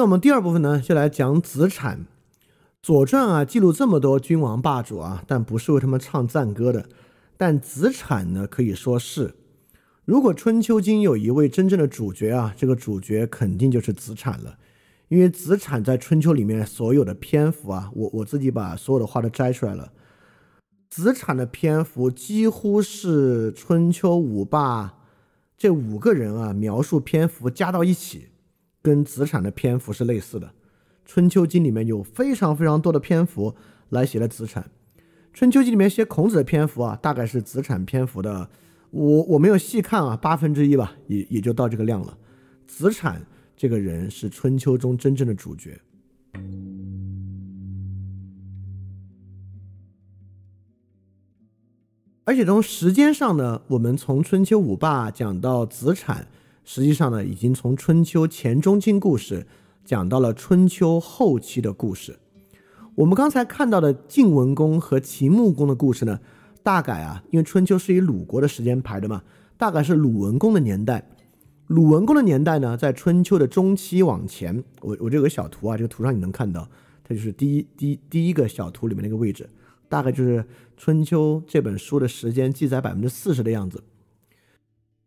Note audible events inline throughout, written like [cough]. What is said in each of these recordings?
那我们第二部分呢，就来讲子产。《左传》啊，记录这么多君王霸主啊，但不是为他们唱赞歌的。但子产呢，可以说是，如果《春秋经》有一位真正的主角啊，这个主角肯定就是子产了。因为子产在《春秋》里面所有的篇幅啊，我我自己把所有的话都摘出来了。子产的篇幅几乎是春秋五霸这五个人啊描述篇幅加到一起，跟子产的篇幅是类似的。《春秋经》里面有非常非常多的篇幅来写了子产。春秋经里面写孔子的篇幅啊，大概是子产篇幅的，我我没有细看啊，八分之一吧，也也就到这个量了。子产这个人是春秋中真正的主角，而且从时间上呢，我们从春秋五霸讲到子产，实际上呢，已经从春秋前中期故事讲到了春秋后期的故事。我们刚才看到的晋文公和秦穆公的故事呢，大概啊，因为春秋是以鲁国的时间排的嘛，大概是鲁文公的年代。鲁文公的年代呢，在春秋的中期往前，我我这有个小图啊，这个图上你能看到，它就是第一第一第一个小图里面那个位置，大概就是春秋这本书的时间记载百分之四十的样子。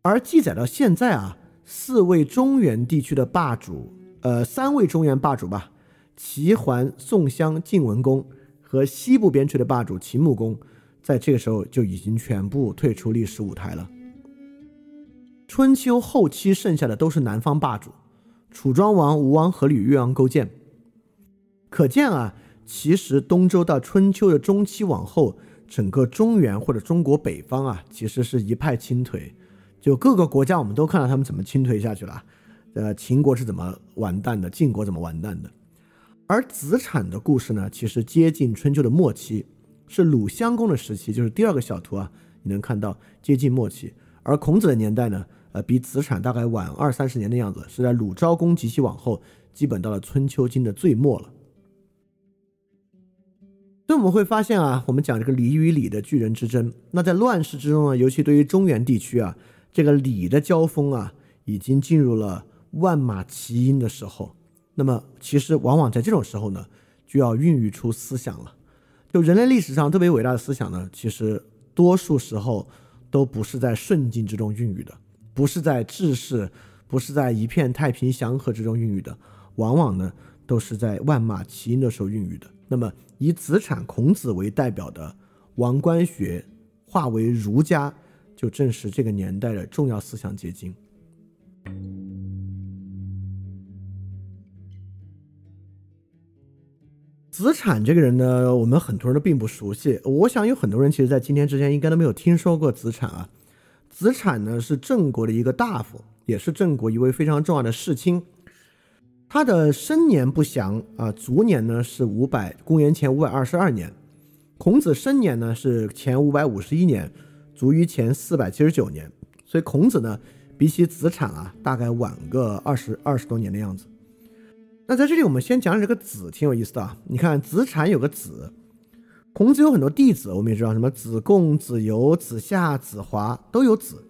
而记载到现在啊，四位中原地区的霸主，呃，三位中原霸主吧。齐桓、宋襄、晋文公和西部边陲的霸主秦穆公，在这个时候就已经全部退出历史舞台了。春秋后期剩下的都是南方霸主，楚庄王、吴王阖闾、越王勾践。可见啊，其实东周到春秋的中期往后，整个中原或者中国北方啊，其实是一派倾颓，就各个国家我们都看到他们怎么倾颓下去了。呃，秦国是怎么完蛋的？晋国怎么完蛋的？而子产的故事呢，其实接近春秋的末期，是鲁襄公的时期，就是第二个小图啊，你能看到接近末期。而孔子的年代呢，呃，比子产大概晚二三十年的样子，是在鲁昭公及其往后，基本到了春秋经的最末了。所以我们会发现啊，我们讲这个礼与礼的巨人之争，那在乱世之中呢，尤其对于中原地区啊，这个礼的交锋啊，已经进入了万马齐喑的时候。那么，其实往往在这种时候呢，就要孕育出思想了。就人类历史上特别伟大的思想呢，其实多数时候都不是在顺境之中孕育的，不是在治世，不是在一片太平祥和之中孕育的，往往呢都是在万马齐喑的时候孕育的。那么，以子产、孔子为代表的王官学化为儒家，就证实这个年代的重要思想结晶。子产这个人呢，我们很多人都并不熟悉。我想有很多人其实，在今天之前应该都没有听说过子产啊。子产呢是郑国的一个大夫，也是郑国一位非常重要的世卿。他的生年不详啊，卒年呢是五百公元前五百二十二年。孔子生年呢是前五百五十一年，卒于前四百七十九年。所以孔子呢比起子产啊，大概晚个二十二十多年的样子。那在这里，我们先讲讲这个子，挺有意思的啊。你看，子产有个子，孔子有很多弟子，我们也知道，什么子贡、子游、子夏、子华都有子。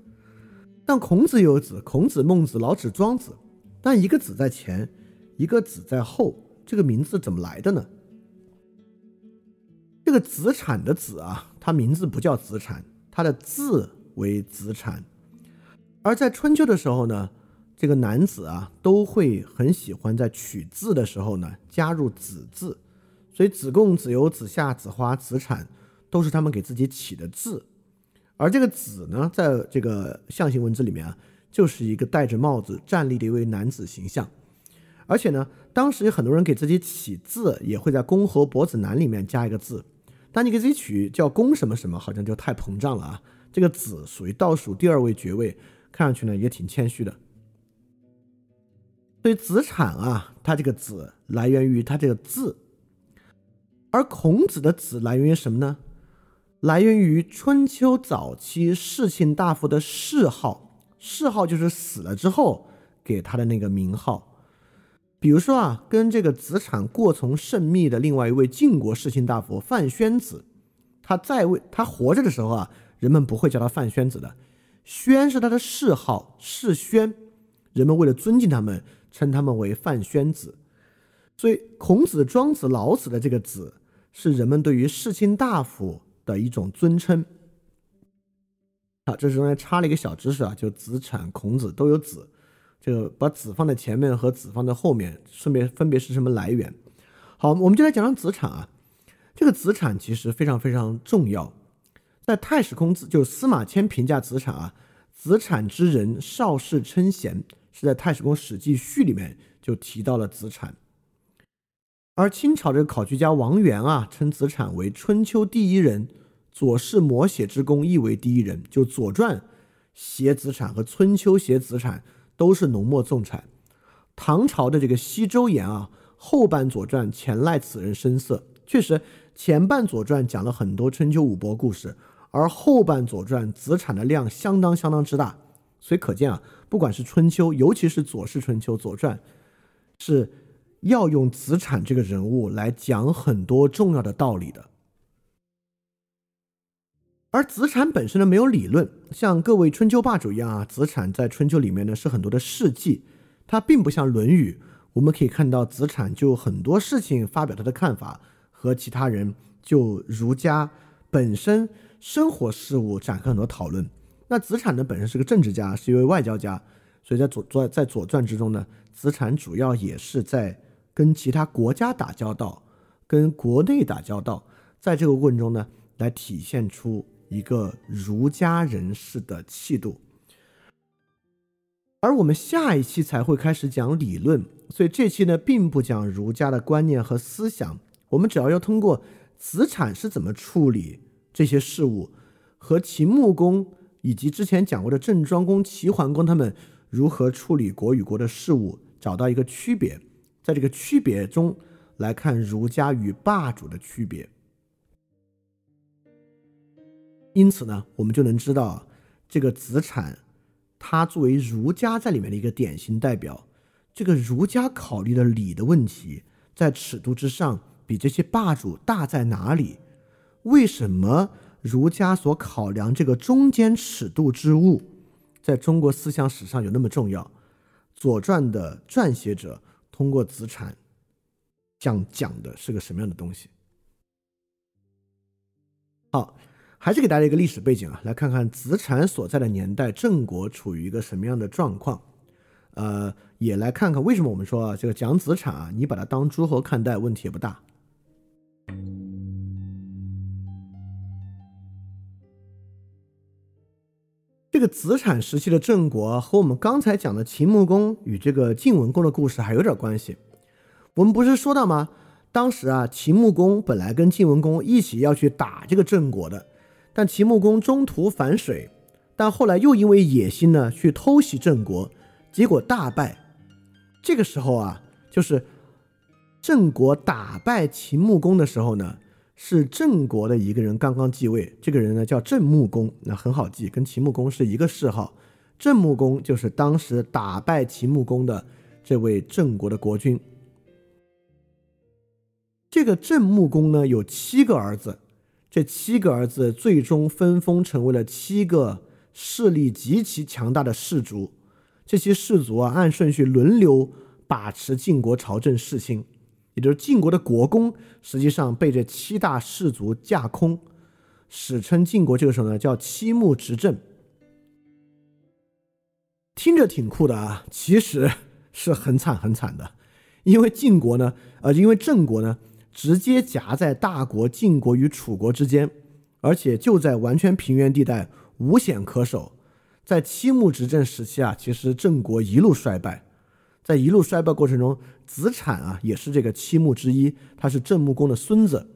但孔子有子，孔子、孟子、老子、庄子，但一个子在前，一个子在后，这个名字怎么来的呢？这个子产的子啊，他名字不叫子产，他的字为子产。而在春秋的时候呢？这个男子啊，都会很喜欢在取字的时候呢，加入子字，所以子贡、子游、子夏、子华、子产都是他们给自己起的字。而这个子呢，在这个象形文字里面啊，就是一个戴着帽子站立的一位男子形象。而且呢，当时有很多人给自己起字，也会在公侯伯子男里面加一个字。但你给自己取叫公什么什么，好像就太膨胀了啊。这个子属于倒数第二位爵位，看上去呢也挺谦虚的。对子产啊，他这个子来源于他这个字，而孔子的子来源于什么呢？来源于春秋早期世卿大夫的谥号，谥号就是死了之后给他的那个名号。比如说啊，跟这个子产过从甚密的另外一位晋国世卿大夫范宣子，他在位他活着的时候啊，人们不会叫他范宣子的，宣是他的谥号，世宣，人们为了尊敬他们。称他们为范宣子，所以孔子、庄子、老子的这个子，是人们对于世卿大夫的一种尊称。好，这是中间插了一个小知识啊，就子产、孔子都有子，这个把子放在前面和子放在后面，顺便分别是什么来源？好，我们就来讲讲子产啊。这个子产其实非常非常重要，在太史公子就是司马迁评价子产啊，子产之人，少氏称贤，是在太史公史记序里面就提到了子产。而清朝这个考据家王源啊，称子产为春秋第一人，左氏摹写之功亦为第一人。就《左传》写子产和《春秋》写子产都是浓墨重彩。唐朝的这个西周言啊，后半《左传》前赖此人声色。确实，前半《左传》讲了很多春秋五伯故事，而后半《左传》子产的量相当相当之大。所以可见啊，不管是春秋，尤其是《左氏春秋》《左传》，是。要用子产这个人物来讲很多重要的道理的，而子产本身呢没有理论，像各位春秋霸主一样啊，子产在春秋里面呢是很多的事迹，他并不像《论语》，我们可以看到子产就很多事情发表他的看法，和其他人就儒家本身生活事物展开很多讨论。那子产呢本身是个政治家，是一位外交家，所以在左左在《左传》之中呢，子产主要也是在。跟其他国家打交道，跟国内打交道，在这个过程中呢，来体现出一个儒家人士的气度。而我们下一期才会开始讲理论，所以这期呢，并不讲儒家的观念和思想。我们只要要通过子产是怎么处理这些事物，和秦穆公以及之前讲过的郑庄公、齐桓公他们如何处理国与国的事物，找到一个区别。在这个区别中来看儒家与霸主的区别，因此呢，我们就能知道这个子产，他作为儒家在里面的一个典型代表，这个儒家考虑的礼的问题，在尺度之上比这些霸主大在哪里？为什么儒家所考量这个中间尺度之物，在中国思想史上有那么重要？《左传》的撰写者。通过子产讲讲的是个什么样的东西？好，还是给大家一个历史背景啊，来看看子产所在的年代郑国处于一个什么样的状况。呃，也来看看为什么我们说啊，这个讲子产啊，你把它当诸侯看待，问题也不大。这个子产时期的郑国和我们刚才讲的秦穆公与这个晋文公的故事还有点关系。我们不是说到吗？当时啊，秦穆公本来跟晋文公一起要去打这个郑国的，但秦穆公中途反水，但后来又因为野心呢去偷袭郑国，结果大败。这个时候啊，就是郑国打败秦穆公的时候呢。是郑国的一个人刚刚继位，这个人呢叫郑穆公，那很好记，跟秦穆公是一个谥号。郑穆公就是当时打败秦穆公的这位郑国的国君。这个郑穆公呢有七个儿子，这七个儿子最终分封成为了七个势力极其强大的氏族。这些氏族啊，按顺序轮流把持晋国朝政事情。也就是晋国的国公，实际上被这七大氏族架空，史称晋国这个时候呢叫七穆执政，听着挺酷的啊，其实是很惨很惨的，因为晋国呢，呃，因为郑国呢直接夹在大国晋国与楚国之间，而且就在完全平原地带，无险可守，在七穆执政时期啊，其实郑国一路衰败。在一路衰败过程中，子产啊也是这个七穆之一，他是郑穆公的孙子，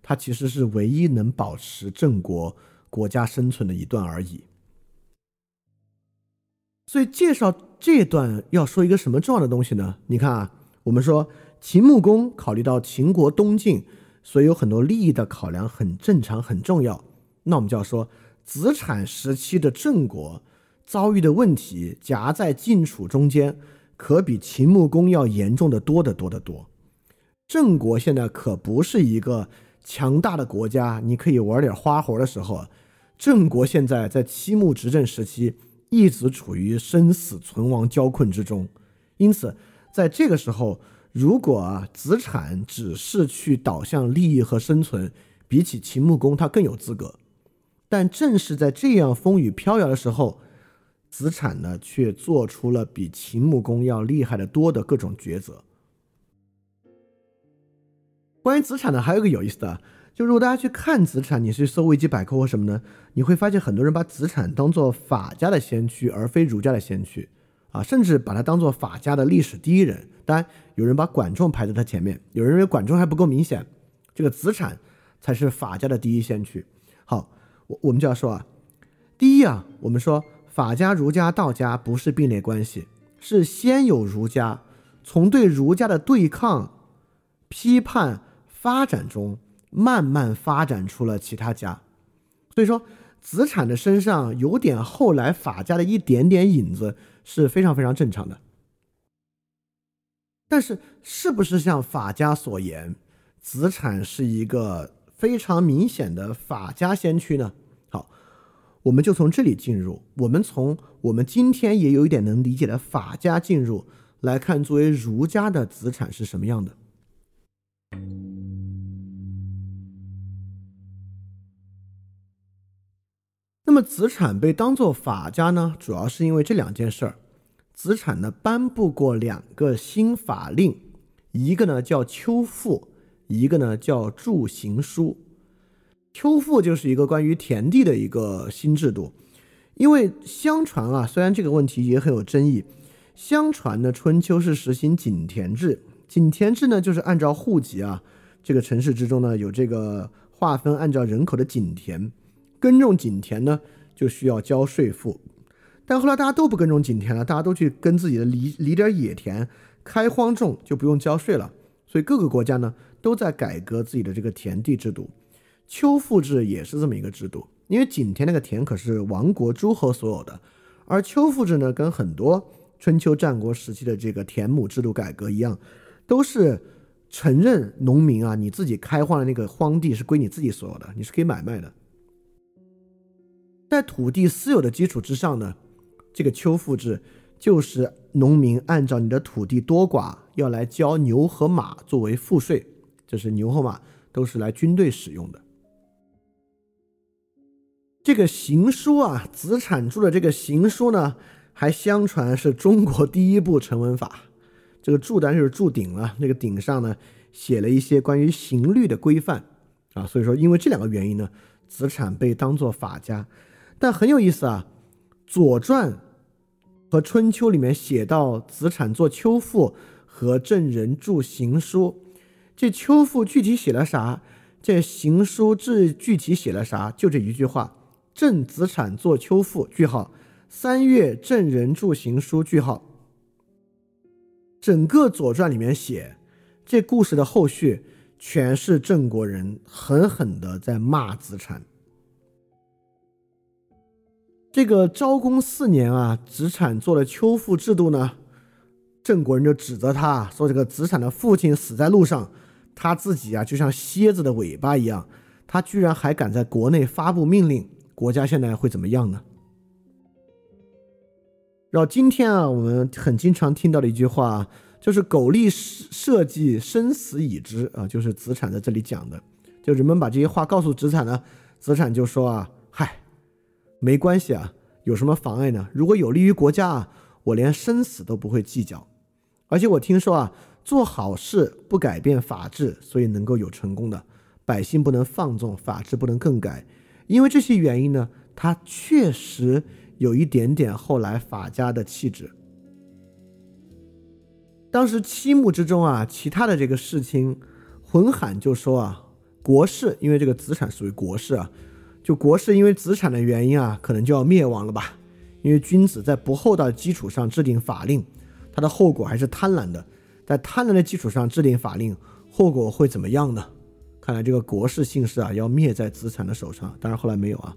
他其实是唯一能保持郑国国家生存的一段而已。所以介绍这段要说一个什么重要的东西呢？你看啊，我们说秦穆公考虑到秦国东进，所以有很多利益的考量很正常很重要。那我们就要说子产时期的郑国遭遇的问题夹在晋楚中间。可比秦穆公要严重的多得多得多。郑国现在可不是一个强大的国家，你可以玩点花活的时候。郑国现在在七穆执政时期，一直处于生死存亡交困之中。因此，在这个时候，如果啊子产只是去导向利益和生存，比起秦穆公他更有资格。但正是在这样风雨飘摇的时候，子产呢却做出了比秦穆公要厉害的多的各种抉择。关于子产呢，还有个有意思的，就如果大家去看子产，你去搜维基百科或什么呢，你会发现很多人把子产当做法家的先驱，而非儒家的先驱。啊，甚至把他当做法家的历史第一人。当然，有人把管仲排在他前面，有人认为管仲还不够明显，这个子产才是法家的第一先驱。好，我我们就要说啊，第一啊，我们说法家、儒家、道家不是并列关系，是先有儒家，从对儒家的对抗、批判、发展中，慢慢发展出了其他家。所以说，子产的身上有点后来法家的一点点影子。是非常非常正常的，但是是不是像法家所言，子产是一个非常明显的法家先驱呢？好，我们就从这里进入，我们从我们今天也有一点能理解的法家进入来看，作为儒家的子产是什么样的。么子产被当做法家呢，主要是因为这两件事儿。子产呢颁布过两个新法令，一个呢叫秋赋，一个呢叫注行书。秋赋就是一个关于田地的一个新制度，因为相传啊，虽然这个问题也很有争议，相传呢春秋是实行井田制，井田制呢就是按照户籍啊，这个城市之中呢有这个划分，按照人口的井田。耕种井田呢，就需要交税赋，但后来大家都不耕种井田了，大家都去耕自己的犁犁点野田，开荒种，就不用交税了。所以各个国家呢都在改革自己的这个田地制度，秋赋制也是这么一个制度。因为井田那个田可是亡国诸侯所有的，而秋赋制呢，跟很多春秋战国时期的这个田亩制度改革一样，都是承认农民啊，你自己开荒的那个荒地是归你自己所有的，你是可以买卖的。在土地私有的基础之上呢，这个丘赋制就是农民按照你的土地多寡要来交牛和马作为赋税，就是牛和马都是来军队使用的。这个行书啊，子产著的这个行书呢，还相传是中国第一部成文法。这个注单就是注顶了，那个顶上呢写了一些关于刑律的规范啊，所以说因为这两个原因呢，子产被当做法家。但很有意思啊，《左传》和《春秋》里面写到子产做秋赋和郑人著行书，这秋赋具体写了啥？这行书这具体写了啥？就这一句话：郑子产做秋赋，句号。三月郑人著行书，句号。整个《左传》里面写这故事的后续，全是郑国人狠狠的在骂子产。这个昭公四年啊，子产做了秋赋制度呢，郑国人就指责他说：“这个子产的父亲死在路上，他自己啊就像蝎子的尾巴一样，他居然还敢在国内发布命令，国家现在会怎么样呢？”然后今天啊，我们很经常听到的一句话就是“苟利社稷，生死已知”啊，就是子产在这里讲的。就人们把这些话告诉子产呢，子产就说啊。嗨没关系啊，有什么妨碍呢？如果有利于国家啊，我连生死都不会计较。而且我听说啊，做好事不改变法治，所以能够有成功的百姓不能放纵，法治不能更改。因为这些原因呢，他确实有一点点后来法家的气质。当时七幕之中啊，其他的这个事情，浑罕就说啊，国事，因为这个资产属于国事啊。就国事因为子产的原因啊，可能就要灭亡了吧？因为君子在不厚道的基础上制定法令，它的后果还是贪婪的。在贪婪的基础上制定法令，后果会怎么样呢？看来这个国事姓氏啊，要灭在子产的手上。当然后来没有啊。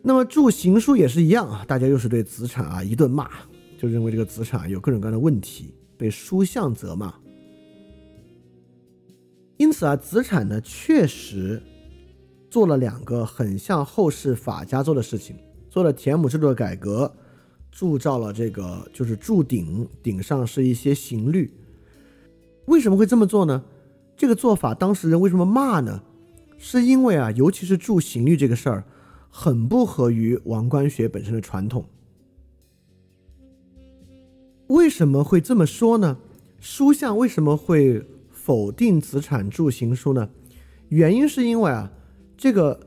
那么著行书也是一样啊，大家又是对子产啊一顿骂，就认为这个子产有各种各样的问题，被书相责骂。因此啊，子产呢确实。做了两个很像后世法家做的事情，做了田亩制度的改革，铸造了这个就是铸鼎，鼎上是一些刑律。为什么会这么做呢？这个做法当事人为什么骂呢？是因为啊，尤其是铸刑律这个事儿，很不合于王冠学本身的传统。为什么会这么说呢？书相为什么会否定子产铸刑书呢？原因是因为啊，这个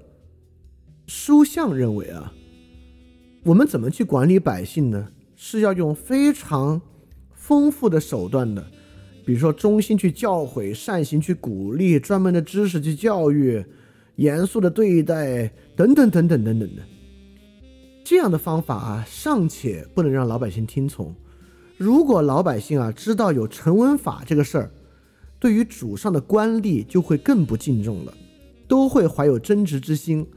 书相认为啊。我们怎么去管理百姓呢？是要用非常丰富的手段的，比如说忠心去教诲，善行去鼓励，专门的知识去教育，严肃的对待，等等等等等等的。这样的方法啊，尚且不能让老百姓听从。如果老百姓啊知道有成文法这个事儿，对于主上的官吏就会更不敬重了，都会怀有争执之心，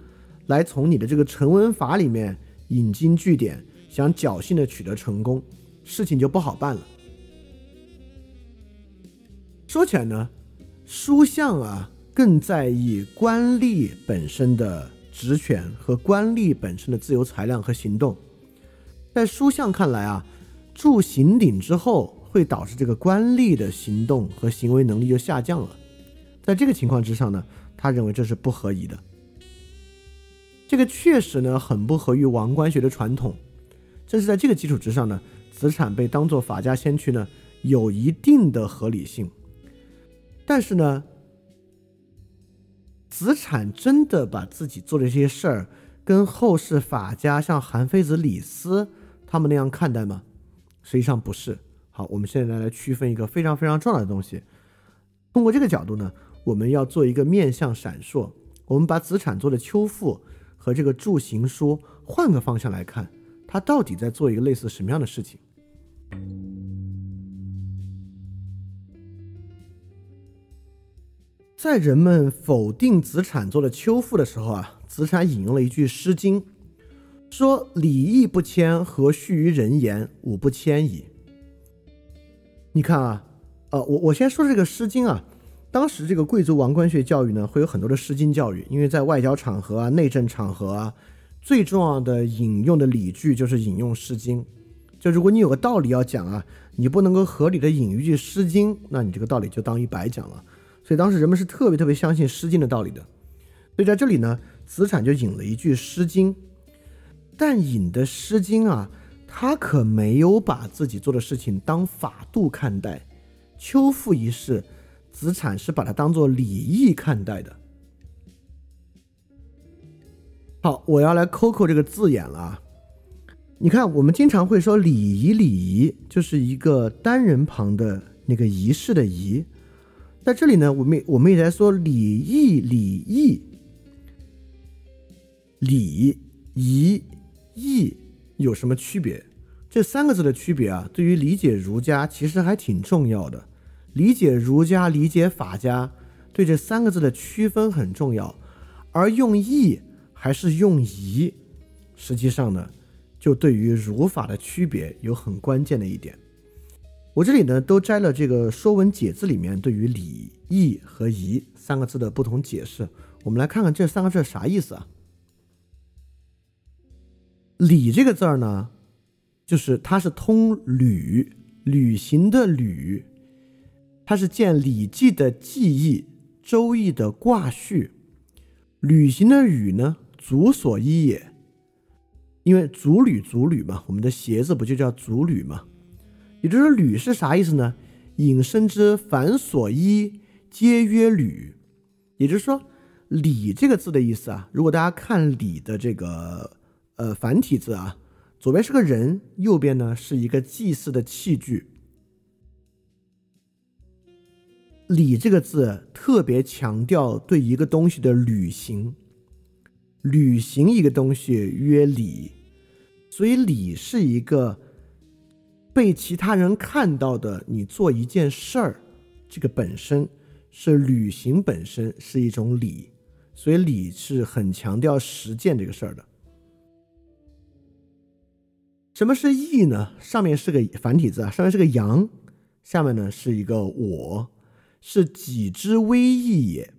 来从你的这个成文法里面。引经据典，想侥幸的取得成功，事情就不好办了。说起来呢，书相啊更在意官吏本身的职权和官吏本身的自由裁量和行动。在书相看来啊，铸刑鼎之后会导致这个官吏的行动和行为能力就下降了。在这个情况之上呢，他认为这是不合宜的。这个确实呢很不合于王冠学的传统，正是在这个基础之上呢，子产被当做法家先驱呢有一定的合理性。但是呢，子产真的把自己做的这些事儿跟后世法家像韩非子、李斯他们那样看待吗？实际上不是。好，我们现在来区分一个非常非常重要的东西。通过这个角度呢，我们要做一个面向闪烁。我们把子产做的秋赋。和这个铸刑书换个方向来看，他到底在做一个类似什么样的事情？在人们否定子产做的秋赋的时候啊，子产引用了一句《诗经》，说：“礼义不谦，何须于人言？吾不谦矣。”你看啊，呃，我我先说这个《诗经》啊。当时这个贵族王冠学教育呢，会有很多的《诗经》教育，因为在外交场合啊、内政场合啊，最重要的引用的理据就是引用《诗经》。就如果你有个道理要讲啊，你不能够合理的引一句《诗经》，那你这个道理就当于白讲了。所以当时人们是特别特别相信《诗经》的道理的。所以在这里呢，子产就引了一句《诗经》，但引的《诗经》啊，他可没有把自己做的事情当法度看待。秋赋一事。子产是把它当做礼义看待的。好，我要来抠抠这个字眼了。你看，我们经常会说礼仪，礼仪就是一个单人旁的那个仪式的仪。在这里呢，我们我们也在说礼义，礼义，礼仪义有什么区别？这三个字的区别啊，对于理解儒家其实还挺重要的。理解儒家、理解法家，对这三个字的区分很重要。而用义还是用仪，实际上呢，就对于儒法的区别有很关键的一点。我这里呢，都摘了这个《说文解字》里面对于礼、义和仪三个字的不同解释。我们来看看这三个字啥意思啊？礼这个字儿呢，就是它是通履，履行的履。它是见《礼记》的记忆，《周易》的卦序，旅行的旅呢，足所依也。因为足履足履嘛，我们的鞋子不就叫足履嘛？也就是说履是啥意思呢？引申之，凡所依，皆曰履。也就是说，礼这个字的意思啊，如果大家看礼的这个呃繁体字啊，左边是个人，右边呢是一个祭祀的器具。礼这个字特别强调对一个东西的履行，履行一个东西曰礼，所以礼是一个被其他人看到的。你做一件事儿，这个本身是履行本身是一种礼，所以礼是很强调实践这个事儿的。什么是义呢？上面是个繁体字啊，上面是个阳，下面呢是一个我。是己之微义也，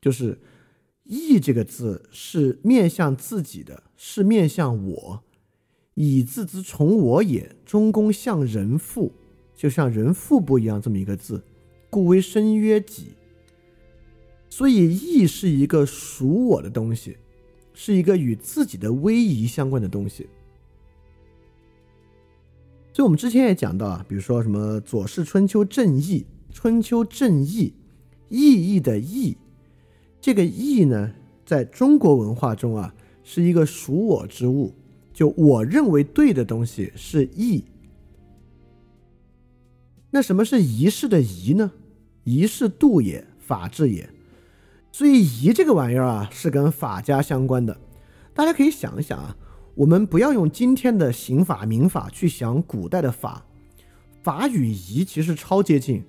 就是“义”这个字是面向自己的，是面向我。以字之从我也，中宫向人父，就像人腹部一样这么一个字，故为身曰己。所以义是一个属我的东西，是一个与自己的威仪相关的东西。所以我们之前也讲到啊，比如说什么《左氏春秋正义》，春秋正义，意义的义，这个义呢，在中国文化中啊，是一个属我之物，就我认为对的东西是义。那什么是仪式的仪呢？仪式度也，法治也。所以仪这个玩意儿啊，是跟法家相关的。大家可以想一想啊。我们不要用今天的刑法、民法去想古代的法，法与仪其实超接近。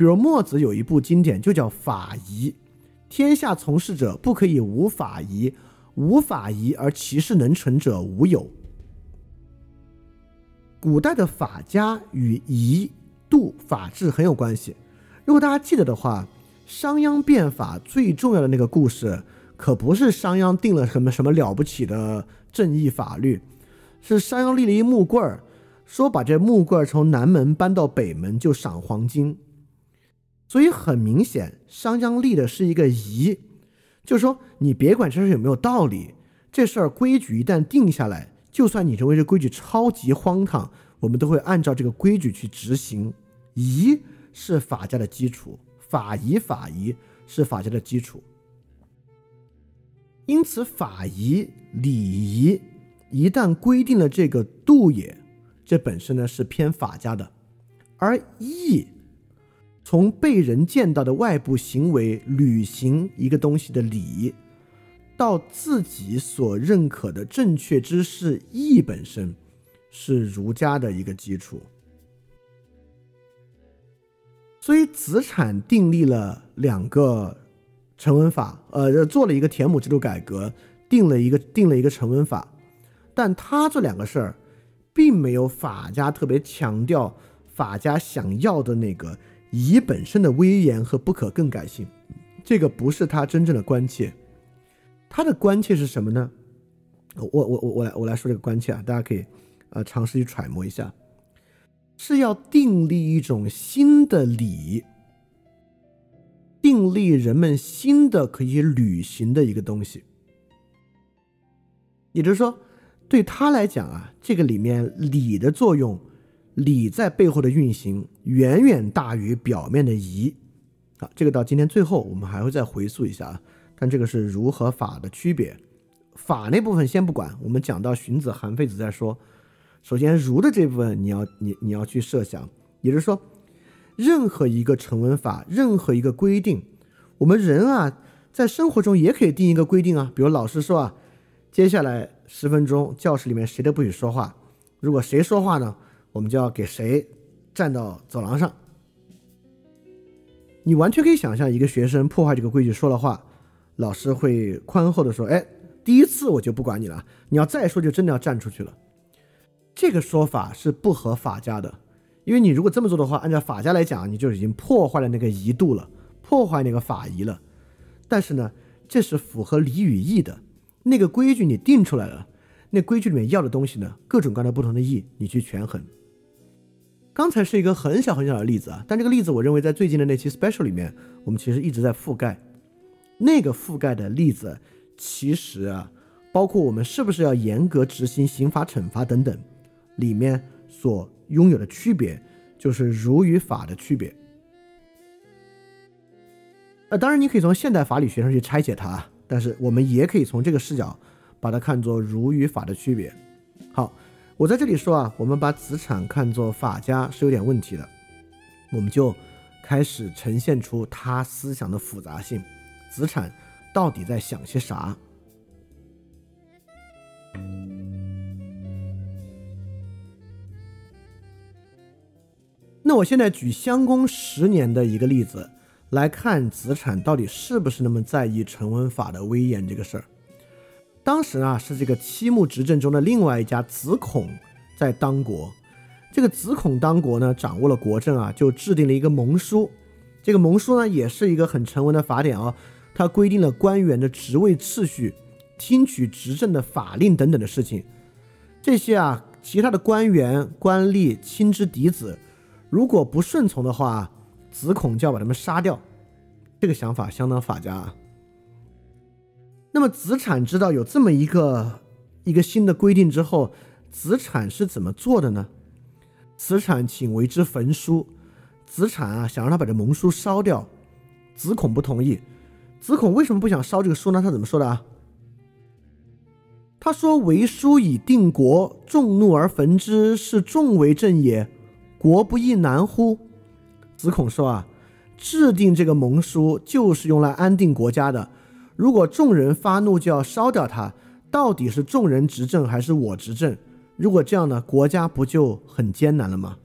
比如墨子有一部经典就叫《法仪》，天下从事者不可以无法仪，无法仪而其事能成者无有。古代的法家与仪度法治很有关系。如果大家记得的话，商鞅变法最重要的那个故事，可不是商鞅定了什么什么了不起的。正义法律是商鞅立了一木棍儿，说把这木棍儿从南门搬到北门就赏黄金。所以很明显，商鞅立的是一个仪，就是说你别管这事有没有道理，这事儿规矩一旦定下来，就算你认为这规矩超级荒唐，我们都会按照这个规矩去执行。仪是法家的基础，法仪法仪是法家的基础。因此，法仪、礼仪一旦规定了这个度也，这本身呢是偏法家的；而义，从被人见到的外部行为履行一个东西的礼，到自己所认可的正确知识义本身，是儒家的一个基础。所以，子产订立了两个。成文法，呃，做了一个田亩制度改革，定了一个定了一个成文法，但他这两个事儿，并没有法家特别强调法家想要的那个以本身的威严和不可更改性，这个不是他真正的关切，他的关切是什么呢？我我我我来我来说这个关切啊，大家可以呃尝试去揣摩一下，是要订立一种新的礼。订立人们新的可以履行的一个东西，也就是说，对他来讲啊，这个里面礼的作用，礼在背后的运行远远大于表面的仪。啊，这个到今天最后我们还会再回溯一下啊。但这个是儒和法的区别，法那部分先不管，我们讲到荀子、韩非子再说。首先，儒的这部分你要你你要去设想，也就是说。任何一个成文法，任何一个规定，我们人啊，在生活中也可以定一个规定啊。比如老师说啊，接下来十分钟教室里面谁都不许说话，如果谁说话呢，我们就要给谁站到走廊上。你完全可以想象，一个学生破坏这个规矩说了话，老师会宽厚的说：“哎，第一次我就不管你了，你要再说就真的要站出去了。”这个说法是不合法家的。因为你如果这么做的话，按照法家来讲，你就已经破坏了那个仪度了，破坏那个法仪了。但是呢，这是符合礼与义的。那个规矩你定出来了，那规矩里面要的东西呢，各种各样的不同的义，你去权衡。刚才是一个很小很小的例子啊，但这个例子我认为在最近的那期 special 里面，我们其实一直在覆盖。那个覆盖的例子，其实啊，包括我们是不是要严格执行刑法惩罚等等，里面所。拥有的区别就是儒与法的区别。呃，当然你可以从现代法理学上去拆解它，但是我们也可以从这个视角把它看作儒与法的区别。好，我在这里说啊，我们把子产看作法家是有点问题的，我们就开始呈现出他思想的复杂性。子产到底在想些啥？那我现在举襄公十年的一个例子来看子产到底是不是那么在意成文法的威严这个事儿。当时啊是这个七穆执政中的另外一家子孔在当国，这个子孔当国呢掌握了国政啊，就制定了一个盟书。这个盟书呢也是一个很成文的法典啊，它规定了官员的职位次序、听取执政的法令等等的事情。这些啊其他的官员、官吏、亲之嫡子，如果不顺从的话，子孔就要把他们杀掉。这个想法相当法家。啊。那么子产知道有这么一个一个新的规定之后，子产是怎么做的呢？子产请为之焚书。子产啊，想让他把这盟书烧掉，子孔不同意。子孔为什么不想烧这个书呢？他怎么说的啊？他说：“为书以定国，众怒而焚之，是众为政也。国不亦难乎？”子孔说：“啊，制定这个盟书就是用来安定国家的。如果众人发怒就要烧掉它，到底是众人执政还是我执政？如果这样呢，国家不就很艰难了吗？”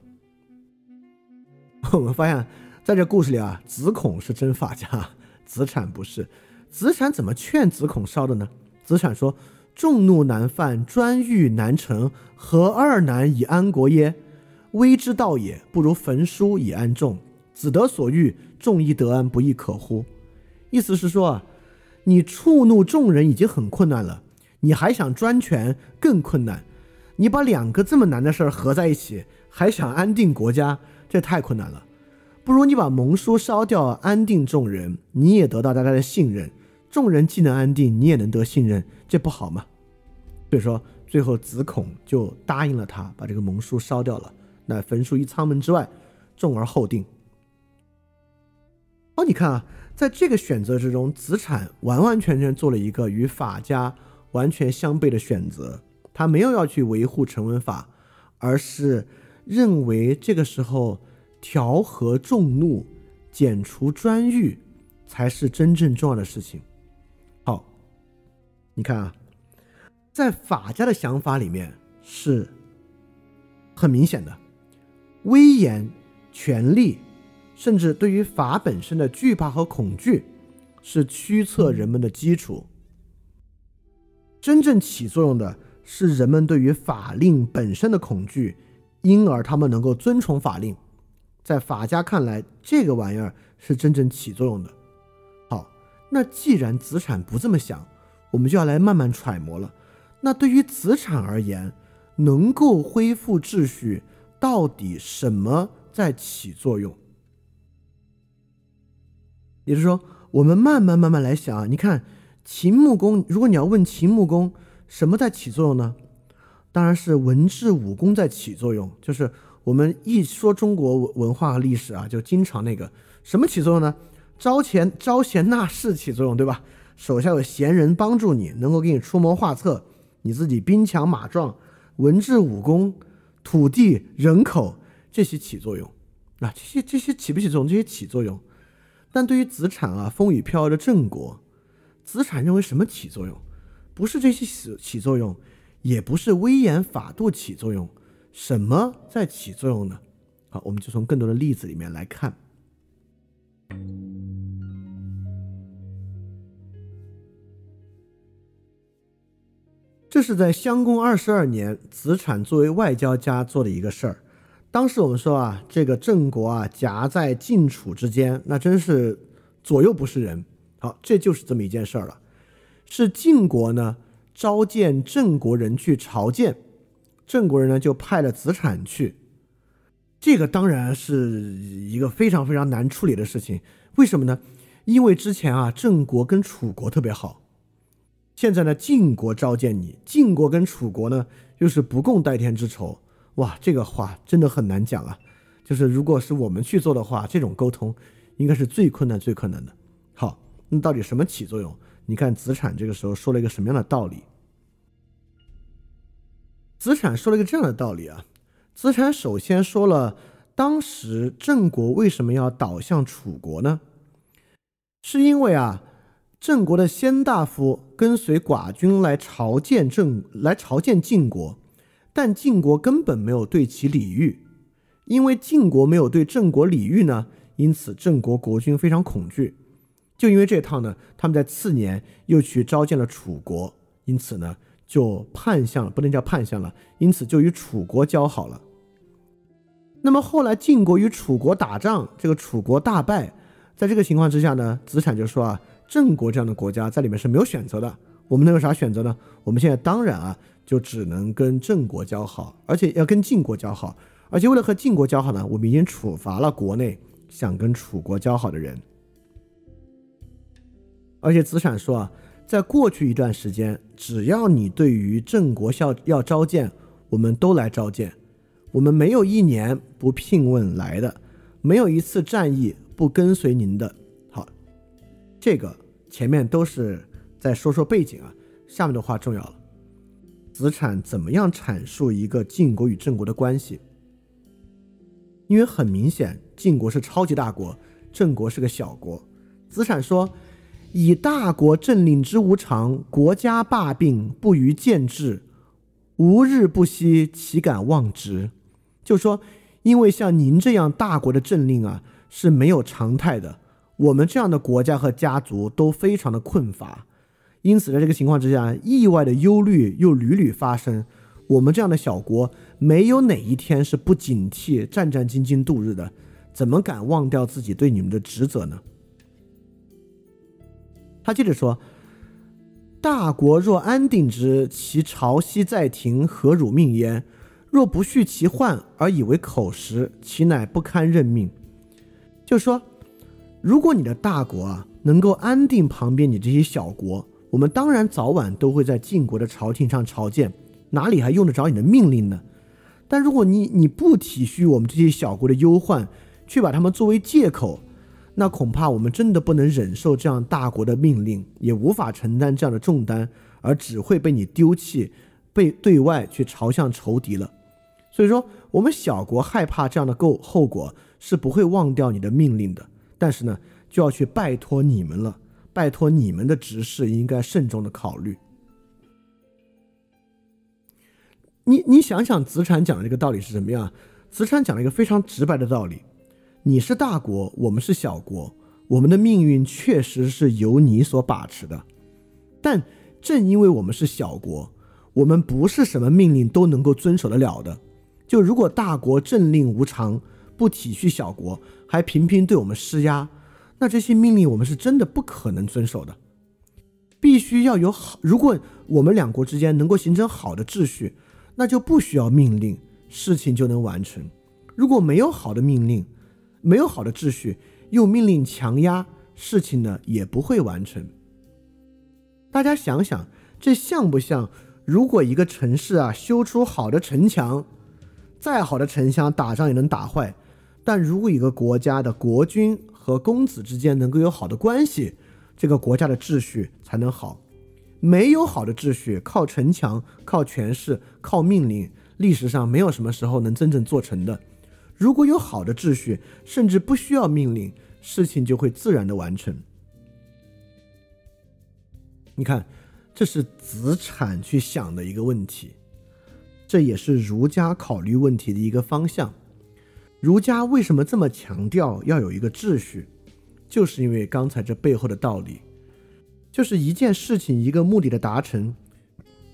[laughs] 我们发现，在这故事里啊，子孔是真法家，子产不是。子产怎么劝子孔烧的呢？子产说。众怒难犯，专欲难成，何二难以安国耶？危之道也，不如焚书以安众。子得所欲，众亦得安，不亦可乎？意思是说啊，你触怒众人已经很困难了，你还想专权更困难。你把两个这么难的事儿合在一起，还想安定国家，这太困难了。不如你把盟书烧掉，安定众人，你也得到大家的信任。众人既能安定，你也能得信任，这不好吗？所以说，最后子孔就答应了他，把这个盟书烧掉了。那焚书于仓门之外，众而后定。哦，你看啊，在这个选择之中，子产完完全全做了一个与法家完全相悖的选择。他没有要去维护成文法，而是认为这个时候调和众怒、剪除专欲才是真正重要的事情。好你看啊，在法家的想法里面是很明显的，威严、权力，甚至对于法本身的惧怕和恐惧，是驱策人们的基础。真正起作用的是人们对于法令本身的恐惧，因而他们能够遵从法令。在法家看来，这个玩意儿是真正起作用的。好，那既然子产不这么想。我们就要来慢慢揣摩了。那对于子产而言，能够恢复秩序，到底什么在起作用？也就是说，我们慢慢慢慢来想啊。你看，秦穆公，如果你要问秦穆公什么在起作用呢？当然是文治武功在起作用。就是我们一说中国文文化和历史啊，就经常那个什么起作用呢？招贤招贤纳士起作用，对吧？手下有贤人帮助你，能够给你出谋划策，你自己兵强马壮，文治武功，土地人口这些起作用，啊，这些这些起不起作用？这些起作用。但对于子产啊，风雨飘摇的郑国，子产认为什么起作用？不是这些起起作用，也不是威严法度起作用，什么在起作用呢？好，我们就从更多的例子里面来看。这是在襄公二十二年，子产作为外交家做的一个事儿。当时我们说啊，这个郑国啊夹在晋楚之间，那真是左右不是人。好，这就是这么一件事儿了。是晋国呢召见郑国人去朝见，郑国人呢就派了子产去。这个当然是一个非常非常难处理的事情。为什么呢？因为之前啊郑国跟楚国特别好。现在呢，晋国召见你，晋国跟楚国呢又是不共戴天之仇，哇，这个话真的很难讲啊。就是如果是我们去做的话，这种沟通应该是最困难、最困难的。好，那到底什么起作用？你看子产这个时候说了一个什么样的道理？子产说了一个这样的道理啊。子产首先说了，当时郑国为什么要倒向楚国呢？是因为啊。郑国的先大夫跟随寡君来朝见郑，来朝见晋国，但晋国根本没有对其礼遇，因为晋国没有对郑国礼遇呢，因此郑国国君非常恐惧。就因为这套呢，他们在次年又去召见了楚国，因此呢就叛向了，不能叫叛向了，因此就与楚国交好了。那么后来晋国与楚国打仗，这个楚国大败，在这个情况之下呢，子产就说啊。郑国这样的国家在里面是没有选择的，我们能有啥选择呢？我们现在当然啊，就只能跟郑国交好，而且要跟晋国交好。而且为了和晋国交好呢，我们已经处罚了国内想跟楚国交好的人。而且子产说啊，在过去一段时间，只要你对于郑国要要召见，我们都来召见。我们没有一年不聘问来的，没有一次战役不跟随您的。好，这个前面都是再说说背景啊，下面的话重要了。子产怎么样阐述一个晋国与郑国的关系？因为很明显，晋国是超级大国，郑国是个小国。子产说：“以大国政令之无常，国家罢病，不于见制，无日不息，岂敢忘之？”就说，因为像您这样大国的政令啊是没有常态的，我们这样的国家和家族都非常的困乏，因此在这个情况之下，意外的忧虑又屡屡发生。我们这样的小国，没有哪一天是不警惕、战战兢兢度日的，怎么敢忘掉自己对你们的职责呢？他接着说：“大国若安定之，其朝夕在庭，何辱命焉？”若不恤其患而以为口实，其乃不堪任命。就说，如果你的大国啊能够安定旁边你这些小国，我们当然早晚都会在晋国的朝廷上朝见，哪里还用得着你的命令呢？但如果你你不体恤我们这些小国的忧患，却把他们作为借口，那恐怕我们真的不能忍受这样大国的命令，也无法承担这样的重担，而只会被你丢弃，被对外去朝向仇敌了。所以说，我们小国害怕这样的后后果，是不会忘掉你的命令的。但是呢，就要去拜托你们了，拜托你们的执事应该慎重的考虑。你你想想，子产讲的这个道理是什么样？子产讲了一个非常直白的道理：你是大国，我们是小国，我们的命运确实是由你所把持的。但正因为我们是小国，我们不是什么命令都能够遵守得了的。就如果大国政令无常，不体恤小国，还频频对我们施压，那这些命令我们是真的不可能遵守的。必须要有好，如果我们两国之间能够形成好的秩序，那就不需要命令，事情就能完成。如果没有好的命令，没有好的秩序，用命令强压，事情呢也不会完成。大家想想，这像不像？如果一个城市啊修出好的城墙？再好的城墙，打仗也能打坏。但如果一个国家的国君和公子之间能够有好的关系，这个国家的秩序才能好。没有好的秩序，靠城墙、靠权势、靠命令，历史上没有什么时候能真正做成的。如果有好的秩序，甚至不需要命令，事情就会自然的完成。你看，这是子产去想的一个问题。这也是儒家考虑问题的一个方向。儒家为什么这么强调要有一个秩序？就是因为刚才这背后的道理，就是一件事情、一个目的的达成，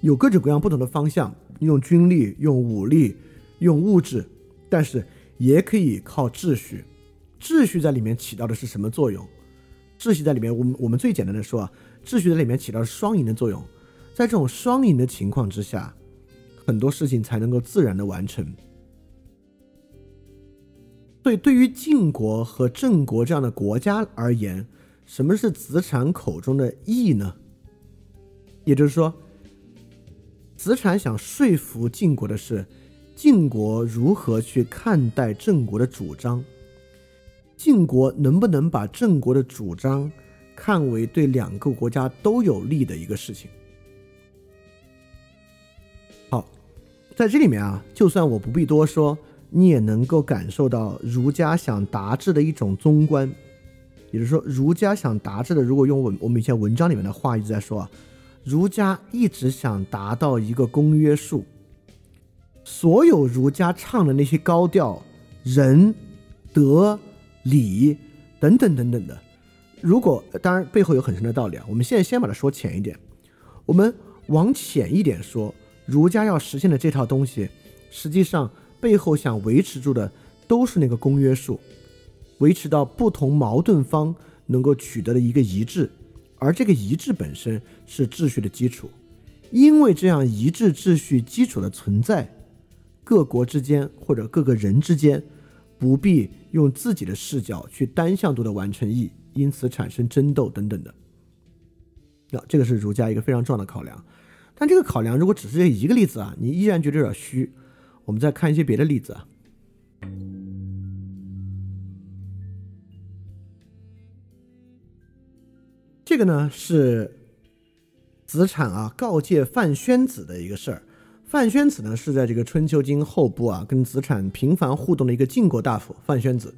有各种各样不同的方向，用军力、用武力、用物质，但是也可以靠秩序。秩序在里面起到的是什么作用？秩序在里面，我们我们最简单的说啊，秩序在里面起到双赢的作用。在这种双赢的情况之下。很多事情才能够自然的完成。所以，对于晋国和郑国这样的国家而言，什么是子产口中的义呢？也就是说，子产想说服晋国的是，晋国如何去看待郑国的主张，晋国能不能把郑国的主张看为对两个国家都有利的一个事情。好在这里面啊，就算我不必多说，你也能够感受到儒家想达至的一种宗观，也就是说，儒家想达至的，如果用我我们以前文章里面的话一直在说啊，儒家一直想达到一个公约数。所有儒家唱的那些高调，仁、德、礼等等等等的，如果当然背后有很深的道理啊，我们现在先把它说浅一点，我们往浅一点说。儒家要实现的这套东西，实际上背后想维持住的都是那个公约数，维持到不同矛盾方能够取得的一个一致，而这个一致本身是秩序的基础。因为这样一致秩序基础的存在，各国之间或者各个人之间不必用自己的视角去单向度的完成义，因此产生争斗等等的。那这个是儒家一个非常重要的考量。但这个考量如果只是这一个例子啊，你依然觉得有点虚。我们再看一些别的例子啊。这个呢是。子产啊，告诫范宣子的一个事儿。范宣子呢，是在这个春秋经后部啊，跟子产频繁互动的一个晋国大夫。范宣子，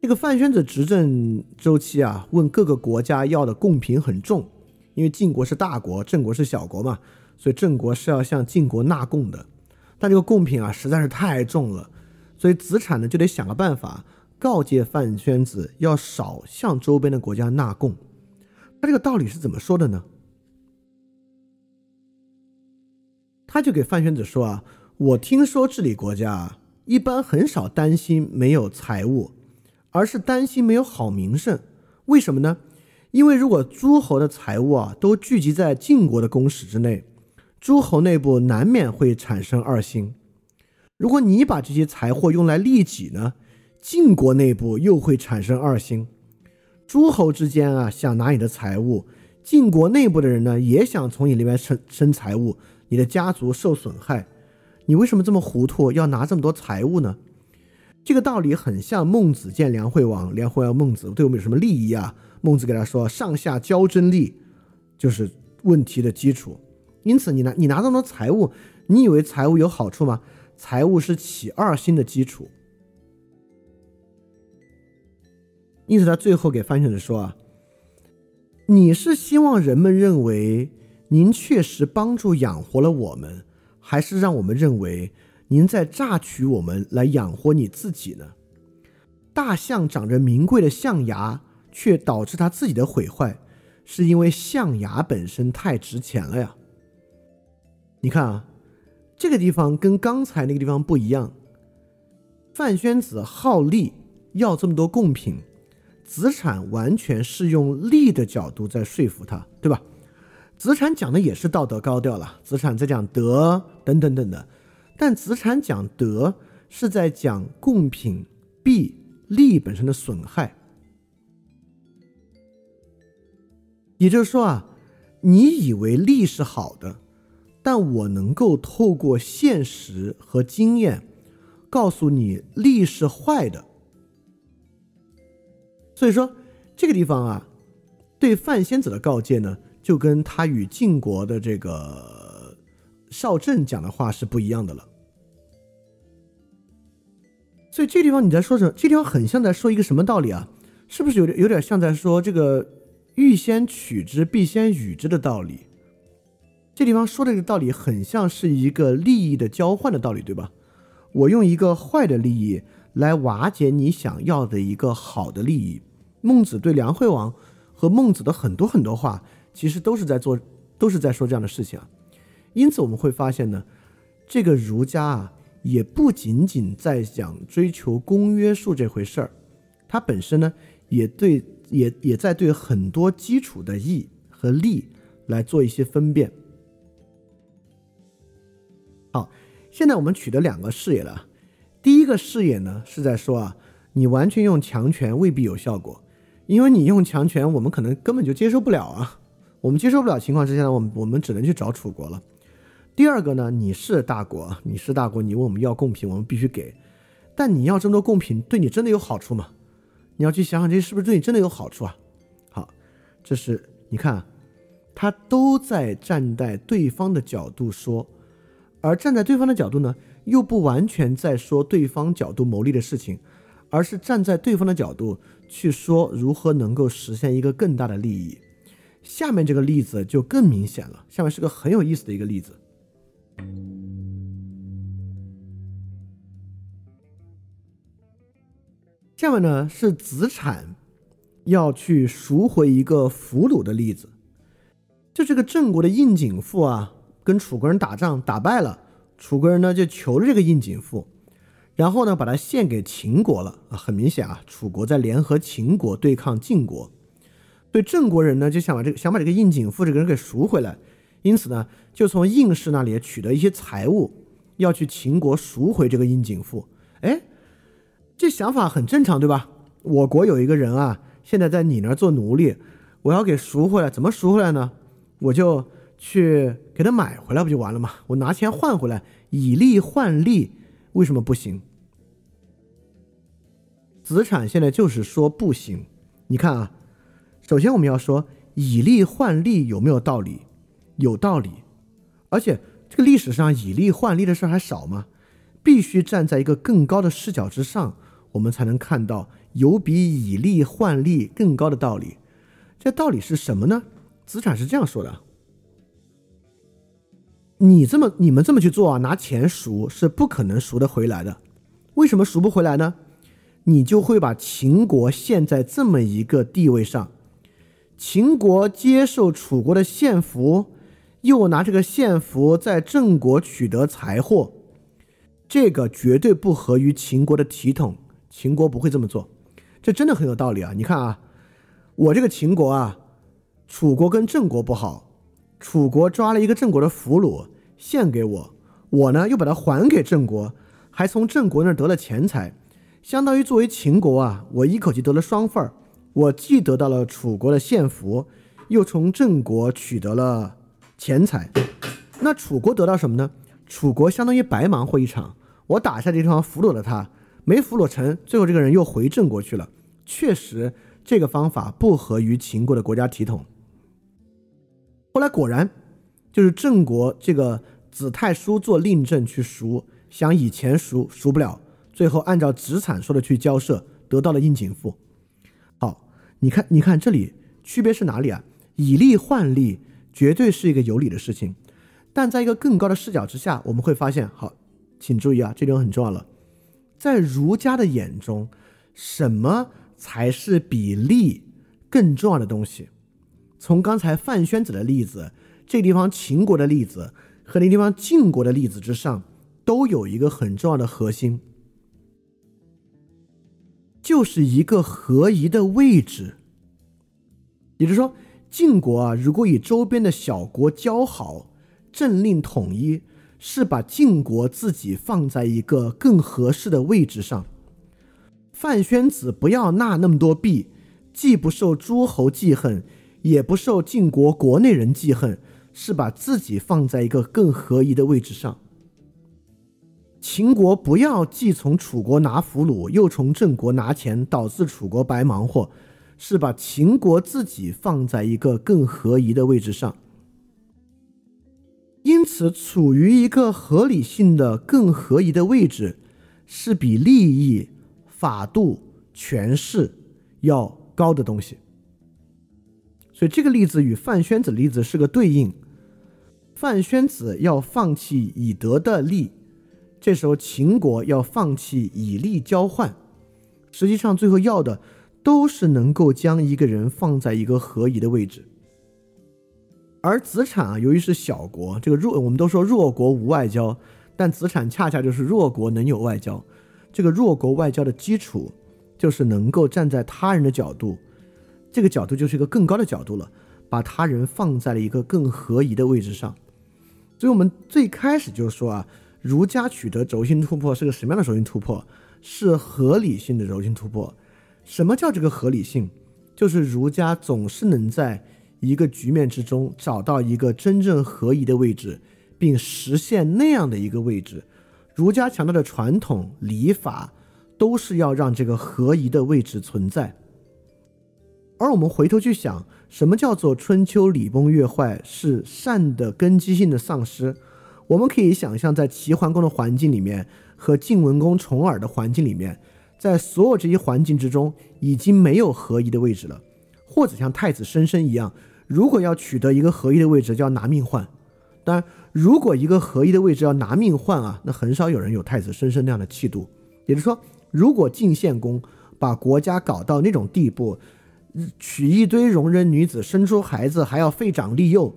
这个范宣子执政周期啊，问各个国家要的贡品很重，因为晋国是大国，郑国是小国嘛，所以郑国是要向晋国纳贡的。但这个贡品啊，实在是太重了，所以子产呢就得想个办法，告诫范宣子要少向周边的国家纳贡。他这个道理是怎么说的呢？他就给范宣子说啊，我听说治理国家一般很少担心没有财物，而是担心没有好名声。为什么呢？因为如果诸侯的财物啊都聚集在晋国的公室之内，诸侯内部难免会产生二心。如果你把这些财货用来利己呢，晋国内部又会产生二心。诸侯之间啊想拿你的财物，晋国内部的人呢也想从你那边生生财物。你的家族受损害，你为什么这么糊涂，要拿这么多财物呢？这个道理很像孟子见梁惠王，梁惠王孟子对我们有什么利益啊？孟子给他说：“上下交争利，就是问题的基础。”因此，你拿你拿这么多财物，你以为财物有好处吗？财物是起二心的基础。因此，他最后给范宣子说：“啊，你是希望人们认为？”您确实帮助养活了我们，还是让我们认为您在榨取我们来养活你自己呢？大象长着名贵的象牙，却导致它自己的毁坏，是因为象牙本身太值钱了呀。你看啊，这个地方跟刚才那个地方不一样。范宣子好利，要这么多贡品，子产完全是用利的角度在说服他，对吧？子产讲的也是道德高调了，子产在讲德等等等的，但子产讲德是在讲贡品弊利本身的损害。也就是说啊，你以为利是好的，但我能够透过现实和经验告诉你利是坏的。所以说这个地方啊，对范仙子的告诫呢。就跟他与晋国的这个少正讲的话是不一样的了，所以这地方你在说什么？这地方很像在说一个什么道理啊？是不是有点有点像在说这个欲先取之必先予之的道理？这地方说的这个道理很像是一个利益的交换的道理，对吧？我用一个坏的利益来瓦解你想要的一个好的利益。孟子对梁惠王和孟子的很多很多话。其实都是在做，都是在说这样的事情啊。因此我们会发现呢，这个儒家啊，也不仅仅在讲追求公约数这回事儿，它本身呢，也对，也也在对很多基础的义和利来做一些分辨。现在我们取得两个视野了。第一个视野呢，是在说啊，你完全用强权未必有效果，因为你用强权，我们可能根本就接受不了啊。我们接受不了情况之下呢，我们我们只能去找楚国了。第二个呢，你是大国，你是大国，你问我们要贡品，我们必须给。但你要这么多贡品，对你真的有好处吗？你要去想想，这是不是对你真的有好处啊？好，这是你看，他都在站在对方的角度说，而站在对方的角度呢，又不完全在说对方角度谋利的事情，而是站在对方的角度去说如何能够实现一个更大的利益。下面这个例子就更明显了。下面是个很有意思的一个例子。下面呢是子产要去赎回一个俘虏的例子。就这个郑国的应景父啊，跟楚国人打仗打败了，楚国人呢就求了这个应景父，然后呢把他献给秦国了啊。很明显啊，楚国在联合秦国对抗晋国。对郑国人呢，就想把这个想把这个应景父这个人给赎回来，因此呢，就从应氏那里取得一些财物，要去秦国赎回这个应景父。哎，这想法很正常，对吧？我国有一个人啊，现在在你那儿做奴隶，我要给赎回来，怎么赎回来呢？我就去给他买回来，不就完了吗？我拿钱换回来，以利换利，为什么不行？子产现在就是说不行。你看啊，首先我们要说以利换利有没有道理？有道理，而且这个历史上以利换利的事还少吗？必须站在一个更高的视角之上，我们才能看到有比以利换利更高的道理。这道理是什么呢？子产是这样说的：你这么、你们这么去做啊，拿钱赎是不可能赎得回来的。为什么赎不回来呢？你就会把秦国陷在这么一个地位上：秦国接受楚国的献俘，又拿这个献俘在郑国取得财货。这个绝对不合于秦国的体统，秦国不会这么做，这真的很有道理啊！你看啊，我这个秦国啊，楚国跟郑国不好，楚国抓了一个郑国的俘虏献给我，我呢又把它还给郑国，还从郑国那儿得了钱财，相当于作为秦国啊，我一口气得了双份儿，我既得到了楚国的献俘，又从郑国取得了钱财，那楚国得到什么呢？楚国相当于白忙活一场。我打下这地方俘虏了他，没俘虏成，最后这个人又回郑国去了。确实，这个方法不合于秦国的国家体统。后来果然，就是郑国这个子太叔做令政去赎，想以前赎赎不了，最后按照子产说的去交涉，得到了应景赋。好，你看，你看这里区别是哪里啊？以利换利绝对是一个有理的事情，但在一个更高的视角之下，我们会发现，好。请注意啊，这点很重要了。在儒家的眼中，什么才是比利更重要的东西？从刚才范宣子的例子，这地方秦国的例子和那地方晋国的例子之上，都有一个很重要的核心，就是一个合宜的位置。也就是说，晋国啊，如果与周边的小国交好，政令统一。是把晋国自己放在一个更合适的位置上。范宣子不要纳那么多币，既不受诸侯记恨，也不受晋国国内人记恨，是把自己放在一个更合宜的位置上。秦国不要既从楚国拿俘虏，又从郑国拿钱，导致楚国白忙活，是把秦国自己放在一个更合宜的位置上。因此，处于一个合理性的更合宜的位置，是比利益、法度、权势要高的东西。所以，这个例子与范宣子例子是个对应。范宣子要放弃以德的利，这时候秦国要放弃以利交换。实际上，最后要的都是能够将一个人放在一个合宜的位置。而子产啊，由于是小国，这个弱我们都说弱国无外交，但子产恰恰就是弱国能有外交。这个弱国外交的基础，就是能够站在他人的角度，这个角度就是一个更高的角度了，把他人放在了一个更合宜的位置上。所以，我们最开始就是说啊，儒家取得轴心突破是个什么样的轴心突破？是合理性的轴心突破。什么叫这个合理性？就是儒家总是能在。一个局面之中找到一个真正合宜的位置，并实现那样的一个位置。儒家强调的传统礼法，都是要让这个合宜的位置存在。而我们回头去想，什么叫做春秋礼崩乐坏？是善的根基性的丧失。我们可以想象，在齐桓公的环境里面和晋文公重耳的环境里面，在所有这些环境之中，已经没有合宜的位置了，或者像太子申申一样。如果要取得一个合一的位置，就要拿命换。当然，如果一个合一的位置要拿命换啊，那很少有人有太子申申那样的气度。也就是说，如果晋献公把国家搞到那种地步，娶一堆容人女子，生出孩子还要废长立幼，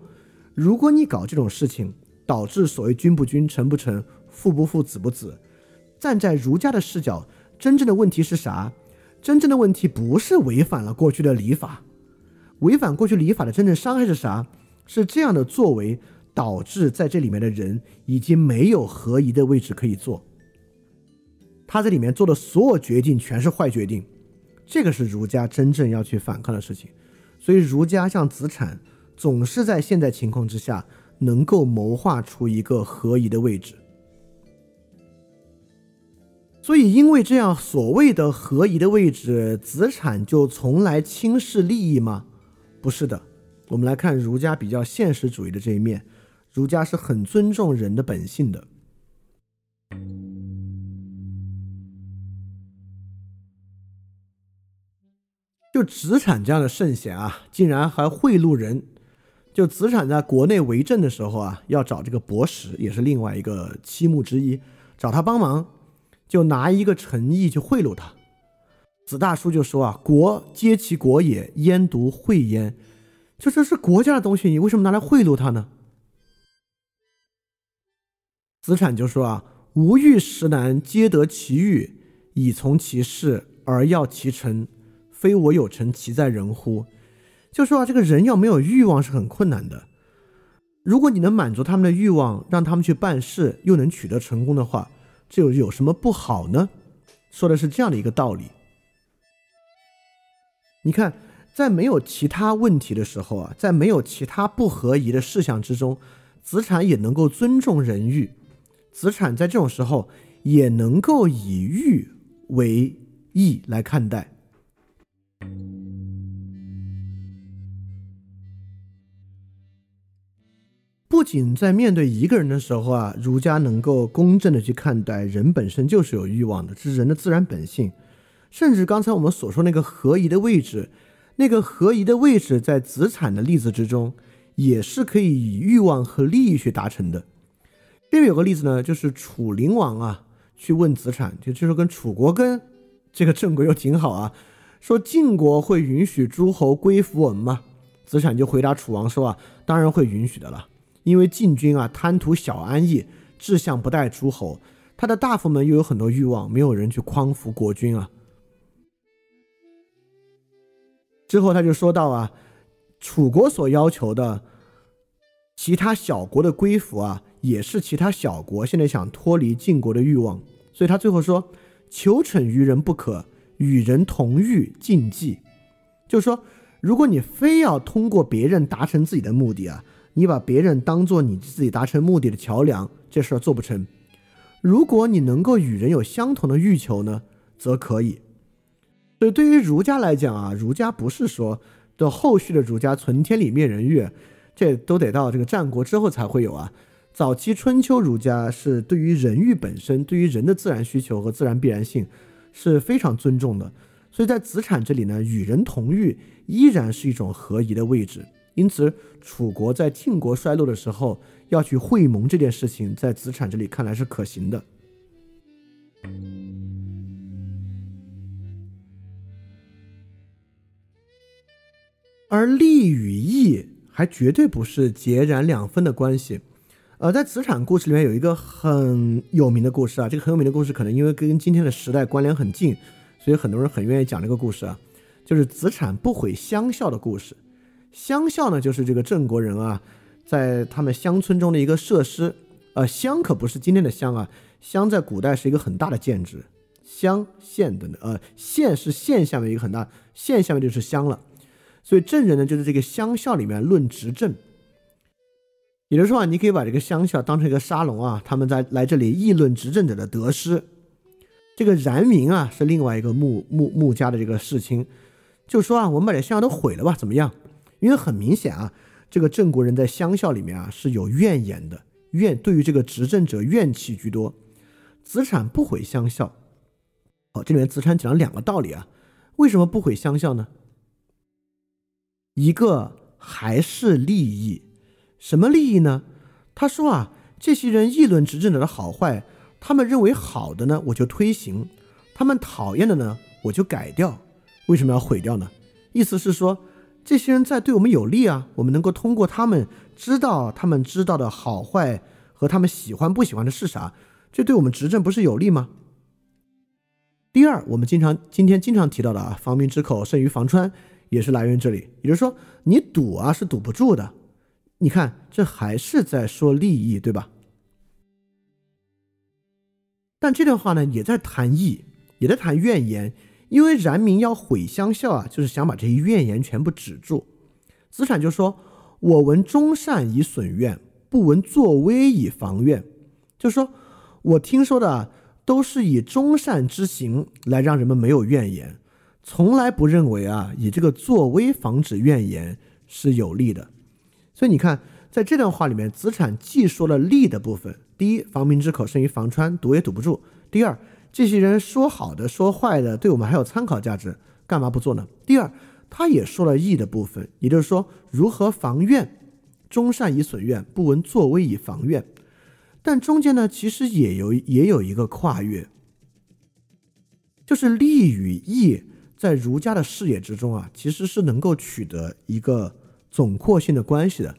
如果你搞这种事情，导致所谓君不君，臣不臣，父不父，子不子，站在儒家的视角，真正的问题是啥？真正的问题不是违反了过去的礼法。违反过去礼法的真正伤害是啥？是这样的作为导致在这里面的人已经没有合宜的位置可以做。他在里面做的所有决定全是坏决定，这个是儒家真正要去反抗的事情。所以儒家像子产，总是在现在情况之下能够谋划出一个合宜的位置。所以，因为这样所谓的合宜的位置，子产就从来轻视利益吗？不是的。我们来看儒家比较现实主义的这一面，儒家是很尊重人的本性的。就子产这样的圣贤啊，竟然还贿赂人。就子产在国内为政的时候啊，要找这个博石，也是另外一个七目之一，找他帮忙。就拿一个诚意去贿赂他，子大叔就说啊：“国皆其国也，焉独贿焉？就这是国家的东西，你为什么拿来贿赂他呢？”子产就说啊：“吾欲食难，皆得其欲，以从其事而要其成，非我有成，其在人乎？”就说啊，这个人要没有欲望是很困难的。如果你能满足他们的欲望，让他们去办事，又能取得成功的话。这有有什么不好呢？说的是这样的一个道理。你看，在没有其他问题的时候啊，在没有其他不合宜的事项之中，子产也能够尊重人欲。子产在这种时候也能够以欲为义来看待。不仅在面对一个人的时候啊，儒家能够公正的去看待人本身就是有欲望的，这是人的自然本性。甚至刚才我们所说那个合宜的位置，那个合宜的位置在子产的例子之中，也是可以以欲望和利益去达成的。这边有个例子呢，就是楚灵王啊去问子产，就就是跟楚国跟这个郑国又挺好啊，说晋国会允许诸侯归服我们吗？子产就回答楚王说啊，当然会允许的了。因为晋军啊贪图小安逸，志向不待诸侯，他的大夫们又有很多欲望，没有人去匡扶国君啊。之后他就说到啊，楚国所要求的其他小国的归服啊，也是其他小国现在想脱离晋国的欲望，所以他最后说：“求宠于人不可，与人同欲禁忌。”就是说，如果你非要通过别人达成自己的目的啊。你把别人当做你自己达成目的的桥梁，这事儿做不成。如果你能够与人有相同的欲求呢，则可以。所以对于儒家来讲啊，儒家不是说的后续的儒家存天理灭人欲，这都得到这个战国之后才会有啊。早期春秋儒家是对于人欲本身，对于人的自然需求和自然必然性是非常尊重的。所以在子产这里呢，与人同欲依然是一种合宜的位置。因此，楚国在晋国衰落的时候要去会盟这件事情，在子产这里看来是可行的。而利与义还绝对不是截然两分的关系。呃，在子产故事里面有一个很有名的故事啊，这个很有名的故事可能因为跟今天的时代关联很近，所以很多人很愿意讲这个故事啊，就是子产不毁乡校的故事。乡校呢，就是这个郑国人啊，在他们乡村中的一个设施。呃，乡可不是今天的乡啊，乡在古代是一个很大的建制，乡县的呃县是县下面一个很大，县下面就是乡了。所以郑人呢，就是这个乡校里面论执政。也就是说啊，你可以把这个乡校当成一个沙龙啊，他们在来这里议论执政者的得失。这个然明啊，是另外一个穆穆穆家的这个世卿，就说啊，我们把这乡校都毁了吧，怎么样？因为很明显啊，这个郑国人在乡校里面啊是有怨言的，怨对于这个执政者怨气居多。子产不毁乡校，哦，这里面子产讲了两个道理啊，为什么不毁乡校呢？一个还是利益，什么利益呢？他说啊，这些人议论执政者的好坏，他们认为好的呢，我就推行；他们讨厌的呢，我就改掉。为什么要毁掉呢？意思是说。这些人在对我们有利啊，我们能够通过他们知道他们知道的好坏和他们喜欢不喜欢的是啥，这对我们执政不是有利吗？第二，我们经常今天经常提到的啊，防民之口胜于防川，也是来源于这里。也就是说，你堵啊是堵不住的。你看，这还是在说利益，对吧？但这段话呢，也在谈义，也在谈怨言。因为然明要毁乡校啊，就是想把这些怨言全部止住。子产就说：“我闻忠善以损怨，不闻作威以防怨。”就是说我听说的都是以忠善之行来让人们没有怨言，从来不认为啊以这个作威防止怨言是有利的。所以你看，在这段话里面，子产既说了利的部分：第一，防民之口胜于防川，堵也堵不住；第二，这些人说好的说坏的，对我们还有参考价值，干嘛不做呢？第二，他也说了义的部分，也就是说如何防怨，忠善以损怨，不闻作威以防怨。但中间呢，其实也有也有一个跨越，就是利与义在儒家的视野之中啊，其实是能够取得一个总括性的关系的。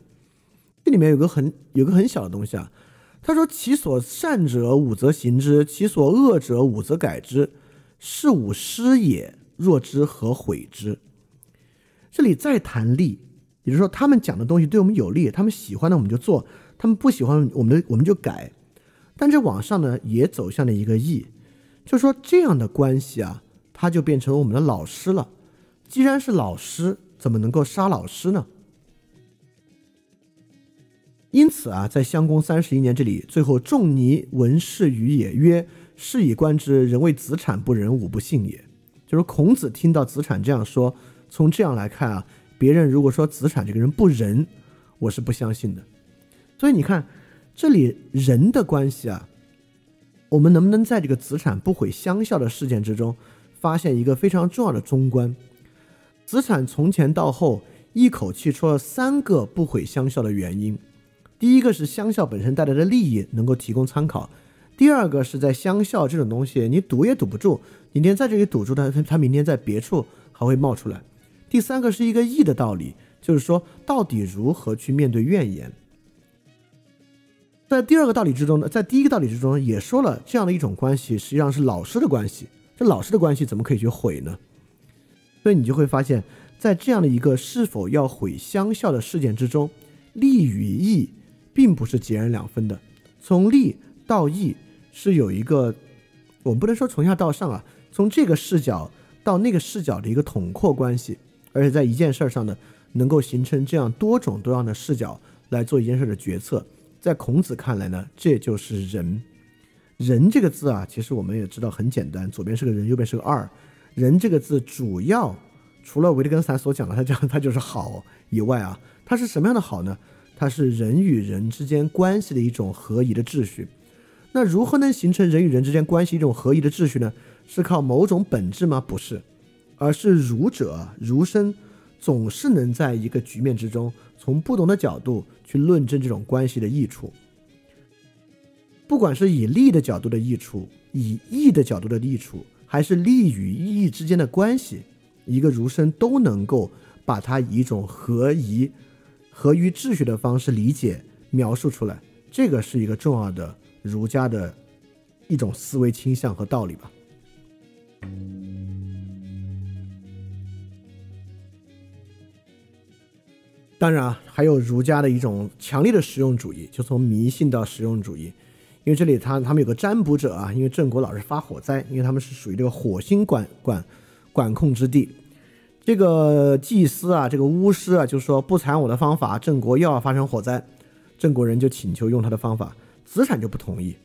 这里面有个很有个很小的东西啊，他说：“其所善者，武则行之；其所恶者，武则改之。是吾师也。若之，何悔之？”这里再谈利，也就是说，他们讲的东西对我们有利，他们喜欢的我们就做。他们不喜欢我们的，我们就改。但这网上呢，也走向了一个义，就说这样的关系啊，他就变成我们的老师了。既然是老师，怎么能够杀老师呢？因此啊，在襄公三十一年这里，最后仲尼闻事于也，曰：“是以观之，人谓子产不仁，吾不信也。”就是孔子听到子产这样说，从这样来看啊，别人如果说子产这个人不仁，我是不相信的。所以你看，这里人的关系啊，我们能不能在这个子产不毁乡校的事件之中，发现一个非常重要的中观？子产从前到后一口气说了三个不毁乡校的原因：第一个是乡校本身带来的利益能够提供参考；第二个是在乡校这种东西你堵也堵不住，今天在这里堵住它，它明天在别处还会冒出来；第三个是一个义的道理，就是说到底如何去面对怨言。在第二个道理之中呢，在第一个道理之中也说了这样的一种关系，实际上是老师的关系。这老师的关系怎么可以去毁呢？所以你就会发现，在这样的一个是否要毁乡校的事件之中，利与义并不是截然两分的。从利到义是有一个，我们不能说从下到上啊，从这个视角到那个视角的一个统括关系，而且在一件事儿上呢，能够形成这样多种多样的视角来做一件事儿的决策。在孔子看来呢，这就是仁。仁这个字啊，其实我们也知道很简单，左边是个人，右边是个二。仁这个字主要除了维特根斯坦所讲的，他讲他就是好以外啊，它是什么样的好呢？它是人与人之间关系的一种合宜的秩序。那如何能形成人与人之间关系一种合宜的秩序呢？是靠某种本质吗？不是，而是儒者儒生总是能在一个局面之中。从不同的角度去论证这种关系的益处，不管是以利的角度的益处，以义的角度的益处，还是利与义之间的关系，一个儒生都能够把它以一种合宜、合于秩序的方式理解、描述出来。这个是一个重要的儒家的一种思维倾向和道理吧。当然啊，还有儒家的一种强烈的实用主义，就从迷信到实用主义。因为这里他他们有个占卜者啊，因为郑国老是发火灾，因为他们是属于这个火星管管管控之地。这个祭司啊，这个巫师啊，就说不采我的方法，郑国又要发生火灾。郑国人就请求用他的方法，子产就不同意，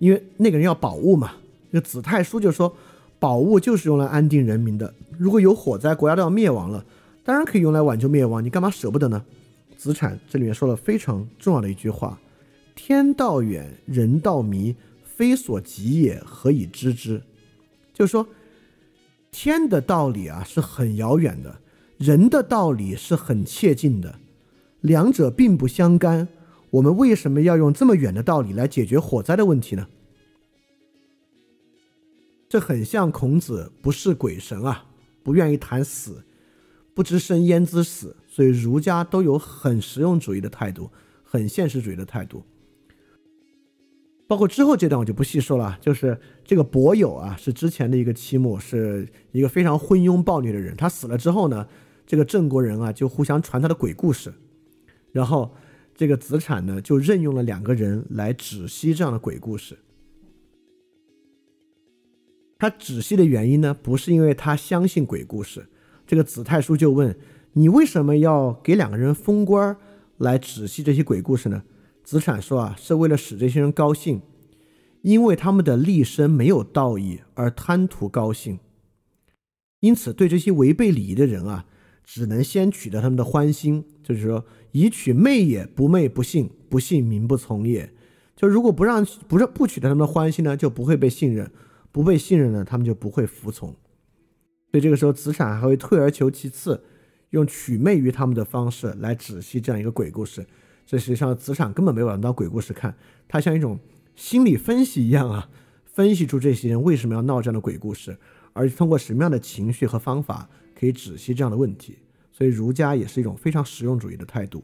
因为那个人要宝物嘛。那个子太叔就说，宝物就是用来安定人民的，如果有火灾，国家都要灭亡了。当然可以用来挽救灭亡，你干嘛舍不得呢？子产这里面说了非常重要的一句话：“天道远，人道迷，非所及也，何以知之？”就是说，天的道理啊是很遥远的，人的道理是很切近的，两者并不相干。我们为什么要用这么远的道理来解决火灾的问题呢？这很像孔子不是鬼神啊，不愿意谈死。不知生焉知死？所以儒家都有很实用主义的态度，很现实主义的态度。包括之后这段我就不细说了。就是这个伯友啊，是之前的一个期末，是一个非常昏庸暴虐的人。他死了之后呢，这个郑国人啊就互相传他的鬼故事，然后这个子产呢就任用了两个人来止息这样的鬼故事。他止息的原因呢，不是因为他相信鬼故事。这个子太叔就问：“你为什么要给两个人封官来止息这些鬼故事呢？”子产说：“啊，是为了使这些人高兴，因为他们的立身没有道义而贪图高兴，因此对这些违背礼仪的人啊，只能先取得他们的欢心，就是说以取媚也，不媚不信，不信民不从也。就如果不让不是不取得他们的欢心呢，就不会被信任。”不被信任呢，他们就不会服从，所以这个时候子产还会退而求其次，用取媚于他们的方式来止息这样一个鬼故事。这实际上子产根本没有当鬼故事看，他像一种心理分析一样啊，分析出这些人为什么要闹这样的鬼故事，而通过什么样的情绪和方法可以止息这样的问题。所以儒家也是一种非常实用主义的态度。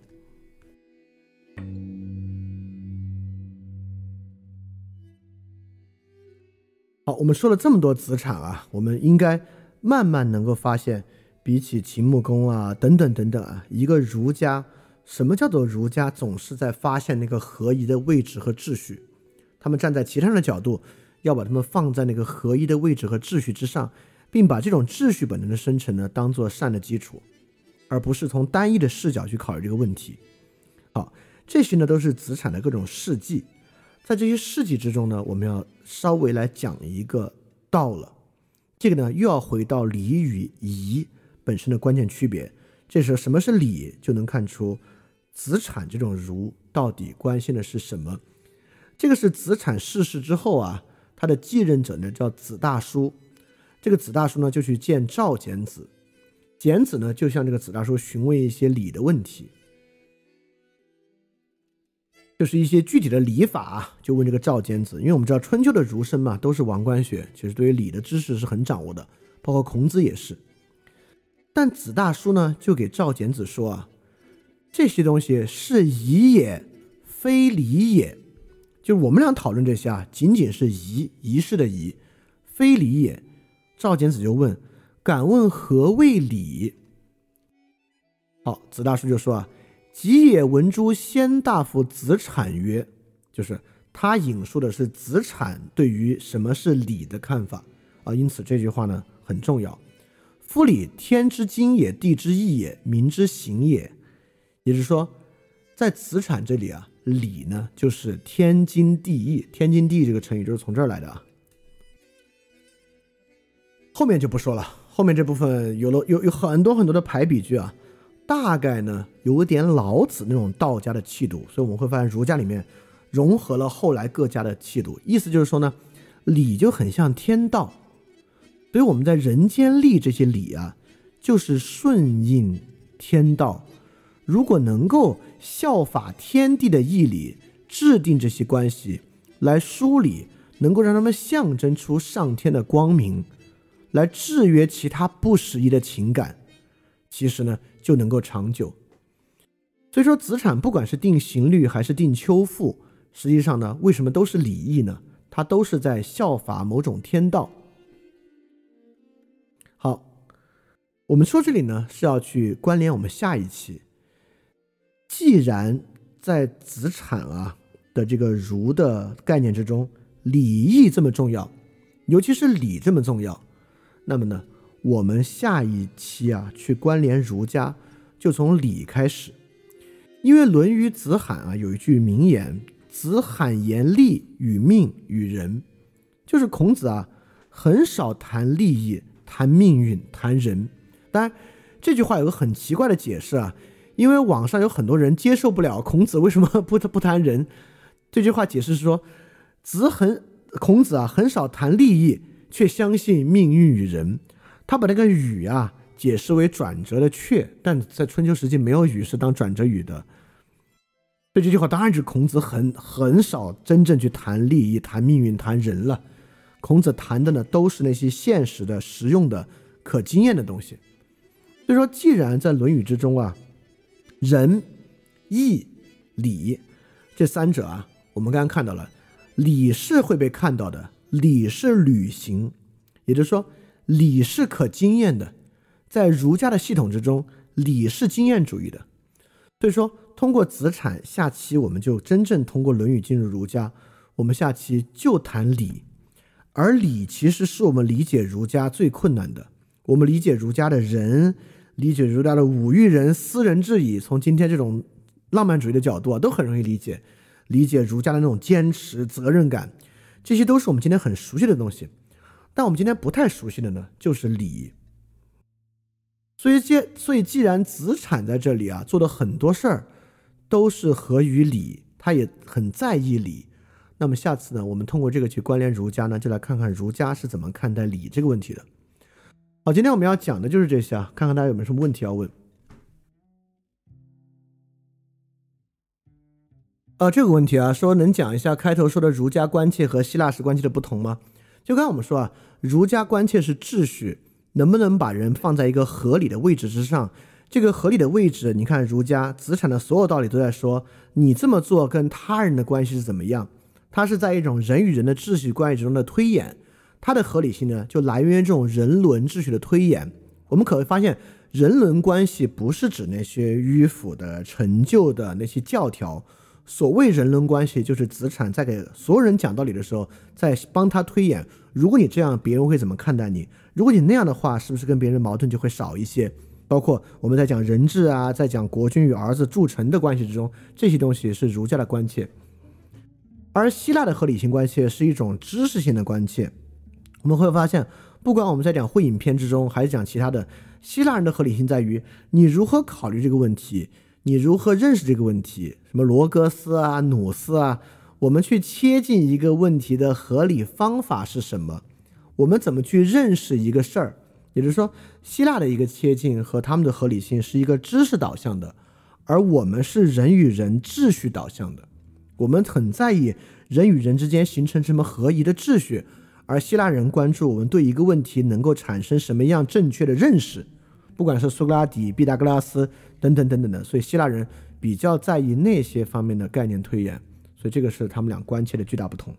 好，我们说了这么多子产啊，我们应该慢慢能够发现，比起秦穆公啊等等等等啊，一个儒家，什么叫做儒家？总是在发现那个合一的位置和秩序。他们站在其他人的角度，要把他们放在那个合一的位置和秩序之上，并把这种秩序本能的生成呢，当做善的基础，而不是从单一的视角去考虑这个问题。好，这些呢都是子产的各种事迹。在这些事迹之中呢，我们要稍微来讲一个道了。这个呢，又要回到礼与仪本身的关键区别。这时候，什么是礼，就能看出子产这种儒到底关心的是什么。这个是子产逝世之后啊，他的继任者呢叫子大叔。这个子大叔呢就去见赵简子，简子呢就向这个子大叔询问一些礼的问题。就是一些具体的礼法，啊就问这个赵简子，因为我们知道春秋的儒生嘛，都是王官学，其实对于礼的知识是很掌握的，包括孔子也是。但子大叔呢，就给赵简子说啊，这些东西是仪也，非礼也。就我们俩讨论这些啊，仅仅是仪仪式的仪，非礼也。赵简子就问，敢问何谓礼？好，子大叔就说啊。吉也闻诸先大夫子产曰：“就是他引述的是子产对于什么是礼的看法啊，因此这句话呢很重要。夫礼，天之经也，地之义也，民之行也。也就是说，在子产这里啊，礼呢就是天经地义。天经地义这个成语就是从这儿来的啊。后面就不说了，后面这部分有了有有很多很多的排比句啊。”大概呢有点老子那种道家的气度，所以我们会发现儒家里面融合了后来各家的气度。意思就是说呢，礼就很像天道，所以我们在人间立这些礼啊，就是顺应天道。如果能够效法天地的义理，制定这些关系来梳理，能够让他们象征出上天的光明，来制约其他不适宜的情感，其实呢。就能够长久。所以说，子产不管是定刑律还是定秋赋，实际上呢，为什么都是礼义呢？它都是在效法某种天道。好，我们说这里呢是要去关联我们下一期。既然在子产啊的这个儒的概念之中，礼义这么重要，尤其是礼这么重要，那么呢？我们下一期啊，去关联儒家，就从礼开始，因为《论语·子罕》啊有一句名言：“子罕言利与命与人”，就是孔子啊很少谈利益、谈命运、谈人。当然，这句话有个很奇怪的解释啊，因为网上有很多人接受不了孔子为什么不不谈人。这句话解释是说，子很孔子啊很少谈利益，却相信命运与人。他把那个与啊解释为转折的雀，但在春秋时期没有与是当转折语的。所以这句话当然是孔子很很少真正去谈利益、谈命运、谈人了。孔子谈的呢都是那些现实的、实用的、可经验的东西。所以说，既然在《论语》之中啊，仁、义、礼这三者啊，我们刚刚看到了，礼是会被看到的，礼是履行，也就是说，礼是可经验的。在儒家的系统之中，礼是经验主义的。所以说，通过子产，下期我们就真正通过《论语》进入儒家。我们下期就谈礼，而礼其实是我们理解儒家最困难的。我们理解儒家的人，理解儒家的五育人、斯人至矣，从今天这种浪漫主义的角度啊，都很容易理解。理解儒家的那种坚持、责任感，这些都是我们今天很熟悉的东西。但我们今天不太熟悉的呢，就是礼。所以，既所以，既然子产在这里啊，做的很多事儿都是合于礼，他也很在意礼。那么下次呢，我们通过这个去关联儒家呢，就来看看儒家是怎么看待礼这个问题的。好，今天我们要讲的就是这些啊，看看大家有没有什么问题要问。呃，这个问题啊，说能讲一下开头说的儒家关切和希腊式关切的不同吗？就刚才我们说啊，儒家关切是秩序，能不能把人放在一个合理的位置之上？这个合理的位置，你看儒家子产的所有道理都在说，你这么做跟他人的关系是怎么样？它是在一种人与人的秩序关系之中的推演，它的合理性呢，就来源于这种人伦秩序的推演。我们可会发现，人伦关系不是指那些迂腐的、陈旧的那些教条。所谓人伦关系，就是子产在给所有人讲道理的时候，在帮他推演：如果你这样，别人会怎么看待你？如果你那样的话，是不是跟别人矛盾就会少一些？包括我们在讲人治啊，在讲国君与儿子筑城的关系之中，这些东西是儒家的关切。而希腊的合理性关切是一种知识性的关切，我们会发现，不管我们在讲会影片之中，还是讲其他的，希腊人的合理性在于你如何考虑这个问题，你如何认识这个问题，什么罗格斯啊、努斯啊，我们去切近一个问题的合理方法是什么？我们怎么去认识一个事儿？也就是说，希腊的一个切近和他们的合理性是一个知识导向的，而我们是人与人秩序导向的。我们很在意人与人之间形成什么合宜的秩序，而希腊人关注我们对一个问题能够产生什么样正确的认识，不管是苏格拉底、毕达哥拉斯等等等等的，所以希腊人比较在意那些方面的概念推演，所以这个是他们俩关切的巨大不同。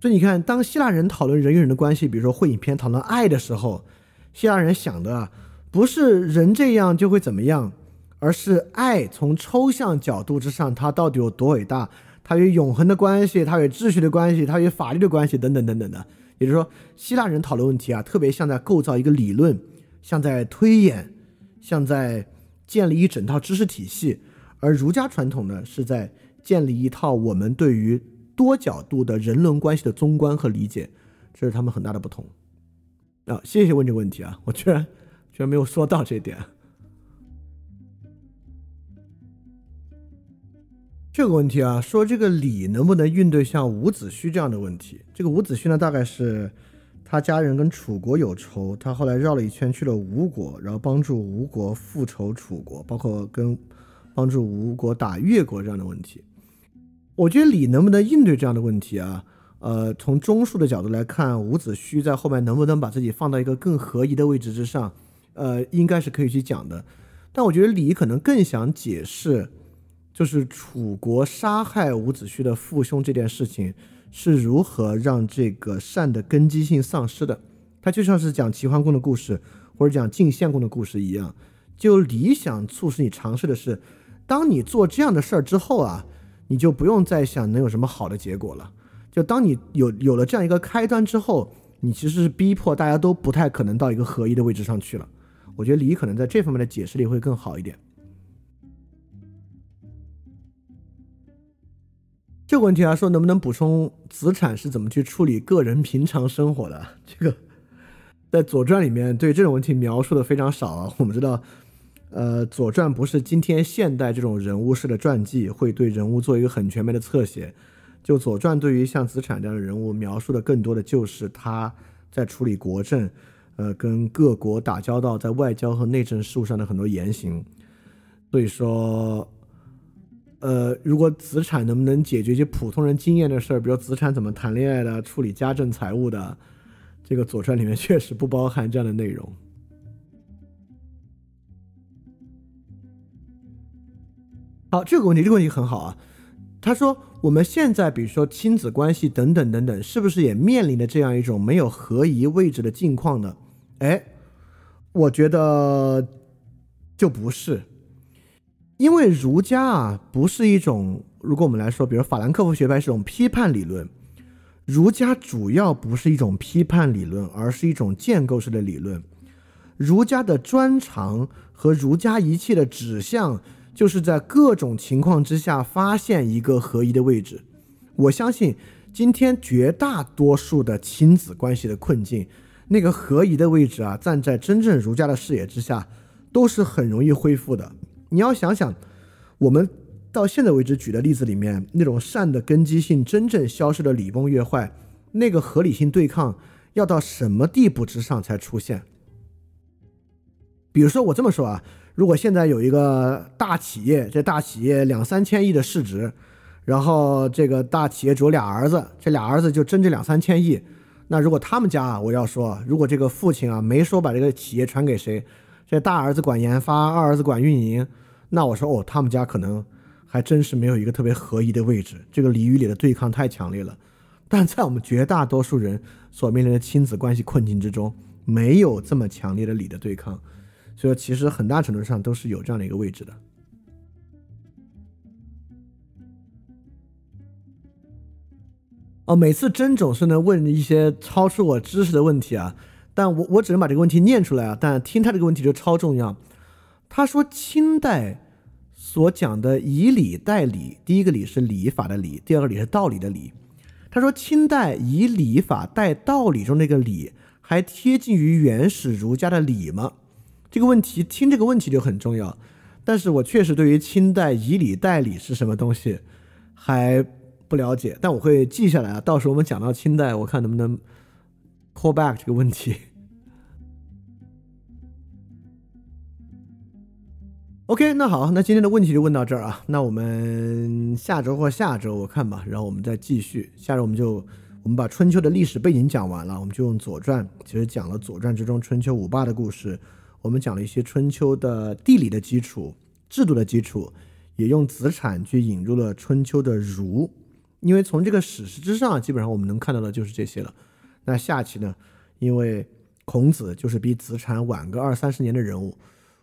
所以你看，当希腊人讨论人与人的关系，比如说会影片讨论爱的时候，希腊人想的不是人这样就会怎么样。而是爱从抽象角度之上，它到底有多伟大？它与永恒的关系，它与秩序的关系，它与法律的关系，等等等等的。也就是说，希腊人讨论问题啊，特别像在构造一个理论，像在推演，像在建立一整套知识体系；而儒家传统呢，是在建立一套我们对于多角度的人伦关系的综观和理解，这是他们很大的不同。啊，谢谢问这个问题啊，我居然居然没有说到这点。这个问题啊，说这个礼能不能应对像伍子胥这样的问题？这个伍子胥呢，大概是他家人跟楚国有仇，他后来绕了一圈去了吴国，然后帮助吴国复仇楚国，包括跟帮助吴国打越国这样的问题。我觉得礼能不能应对这样的问题啊？呃，从中术的角度来看，伍子胥在后面能不能把自己放到一个更合宜的位置之上？呃，应该是可以去讲的。但我觉得礼可能更想解释。就是楚国杀害伍子胥的父兄这件事情是如何让这个善的根基性丧失的？它就像是讲齐桓公的故事，或者讲晋献公的故事一样。就理想促使你尝试的是，当你做这样的事儿之后啊，你就不用再想能有什么好的结果了。就当你有有了这样一个开端之后，你其实是逼迫大家都不太可能到一个合一的位置上去了。我觉得礼可能在这方面的解释力会更好一点。这个问题啊，说能不能补充子产是怎么去处理个人平常生活的？[laughs] 这个在《左传》里面对这种问题描述的非常少啊。[laughs] 我们知道，呃，《左传》不是今天现代这种人物式的传记，会对人物做一个很全面的侧写。就《左传》对于像子产这样的人物描述的更多的就是他在处理国政，呃，跟各国打交道，在外交和内政事务上的很多言行。所以说。呃，如果子产能不能解决一些普通人经验的事儿，比如子产怎么谈恋爱的、处理家政财务的，这个《左传》里面确实不包含这样的内容。好，这个问题，这个问题很好啊。他说我们现在比如说亲子关系等等等等，是不是也面临着这样一种没有合宜位置的境况呢？哎，我觉得就不是，因为儒家啊不是一种，如果我们来说，比如法兰克福学派是一种批判理论。儒家主要不是一种批判理论，而是一种建构式的理论。儒家的专长和儒家一切的指向，就是在各种情况之下发现一个合一的位置。我相信，今天绝大多数的亲子关系的困境，那个合一的位置啊，站在真正儒家的视野之下，都是很容易恢复的。你要想想，我们。到现在为止举的例子里面，那种善的根基性真正消失的礼崩乐坏，那个合理性对抗要到什么地步之上才出现？比如说我这么说啊，如果现在有一个大企业，这大企业两三千亿的市值，然后这个大企业主有俩儿子，这俩儿子就争这两三千亿，那如果他们家啊，我要说，如果这个父亲啊没说把这个企业传给谁，这大儿子管研发，二儿子管运营，那我说哦，他们家可能。还真是没有一个特别合宜的位置，这个礼与礼的对抗太强烈了。但在我们绝大多数人所面临的亲子关系困境之中，没有这么强烈的理的对抗，所以说其实很大程度上都是有这样的一个位置的。哦，每次真总是能问一些超出我知识的问题啊，但我我只能把这个问题念出来啊，但听他这个问题就超重要。他说清代。所讲的以礼代礼，第一个礼是礼法的礼，第二个礼是道理的理。他说，清代以礼法代道理中那个礼，还贴近于原始儒家的礼吗？这个问题，听这个问题就很重要。但是我确实对于清代以礼代礼是什么东西还不了解，但我会记下来啊。到时候我们讲到清代，我看能不能 call back 这个问题。OK，那好，那今天的问题就问到这儿啊。那我们下周或下周我看吧，然后我们再继续。下周我们就我们把春秋的历史背景讲完了，我们就用《左传》，其实讲了《左传》之中春秋五霸的故事，我们讲了一些春秋的地理的基础、制度的基础，也用子产去引入了春秋的儒。因为从这个史实之上，基本上我们能看到的就是这些了。那下期呢？因为孔子就是比子产晚个二三十年的人物。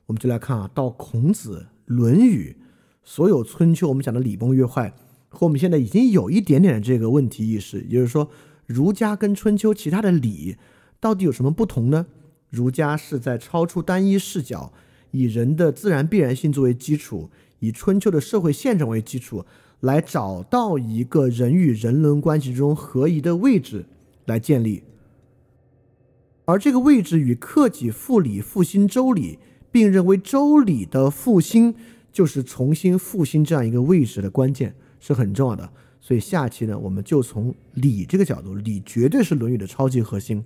我们就来看啊，到孔子、《论语》，所有春秋，我们讲的礼崩乐坏，和我们现在已经有一点点的这个问题意识，也就是说，儒家跟春秋其他的礼到底有什么不同呢？儒家是在超出单一视角，以人的自然必然性作为基础，以春秋的社会现状为基础，来找到一个人与人伦关系中合宜的位置来建立，而这个位置与克己复礼、复兴周礼。并认为周礼的复兴就是重新复兴这样一个位置的关键，是很重要的。所以下期呢，我们就从礼这个角度，礼绝对是《论语》的超级核心，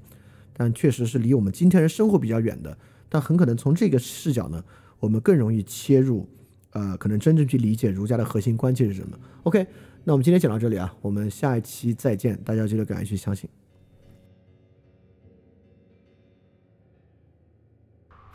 但确实是离我们今天人生活比较远的。但很可能从这个视角呢，我们更容易切入，呃，可能真正去理解儒家的核心关键是什么。OK，那我们今天讲到这里啊，我们下一期再见，大家记得赶快去相信。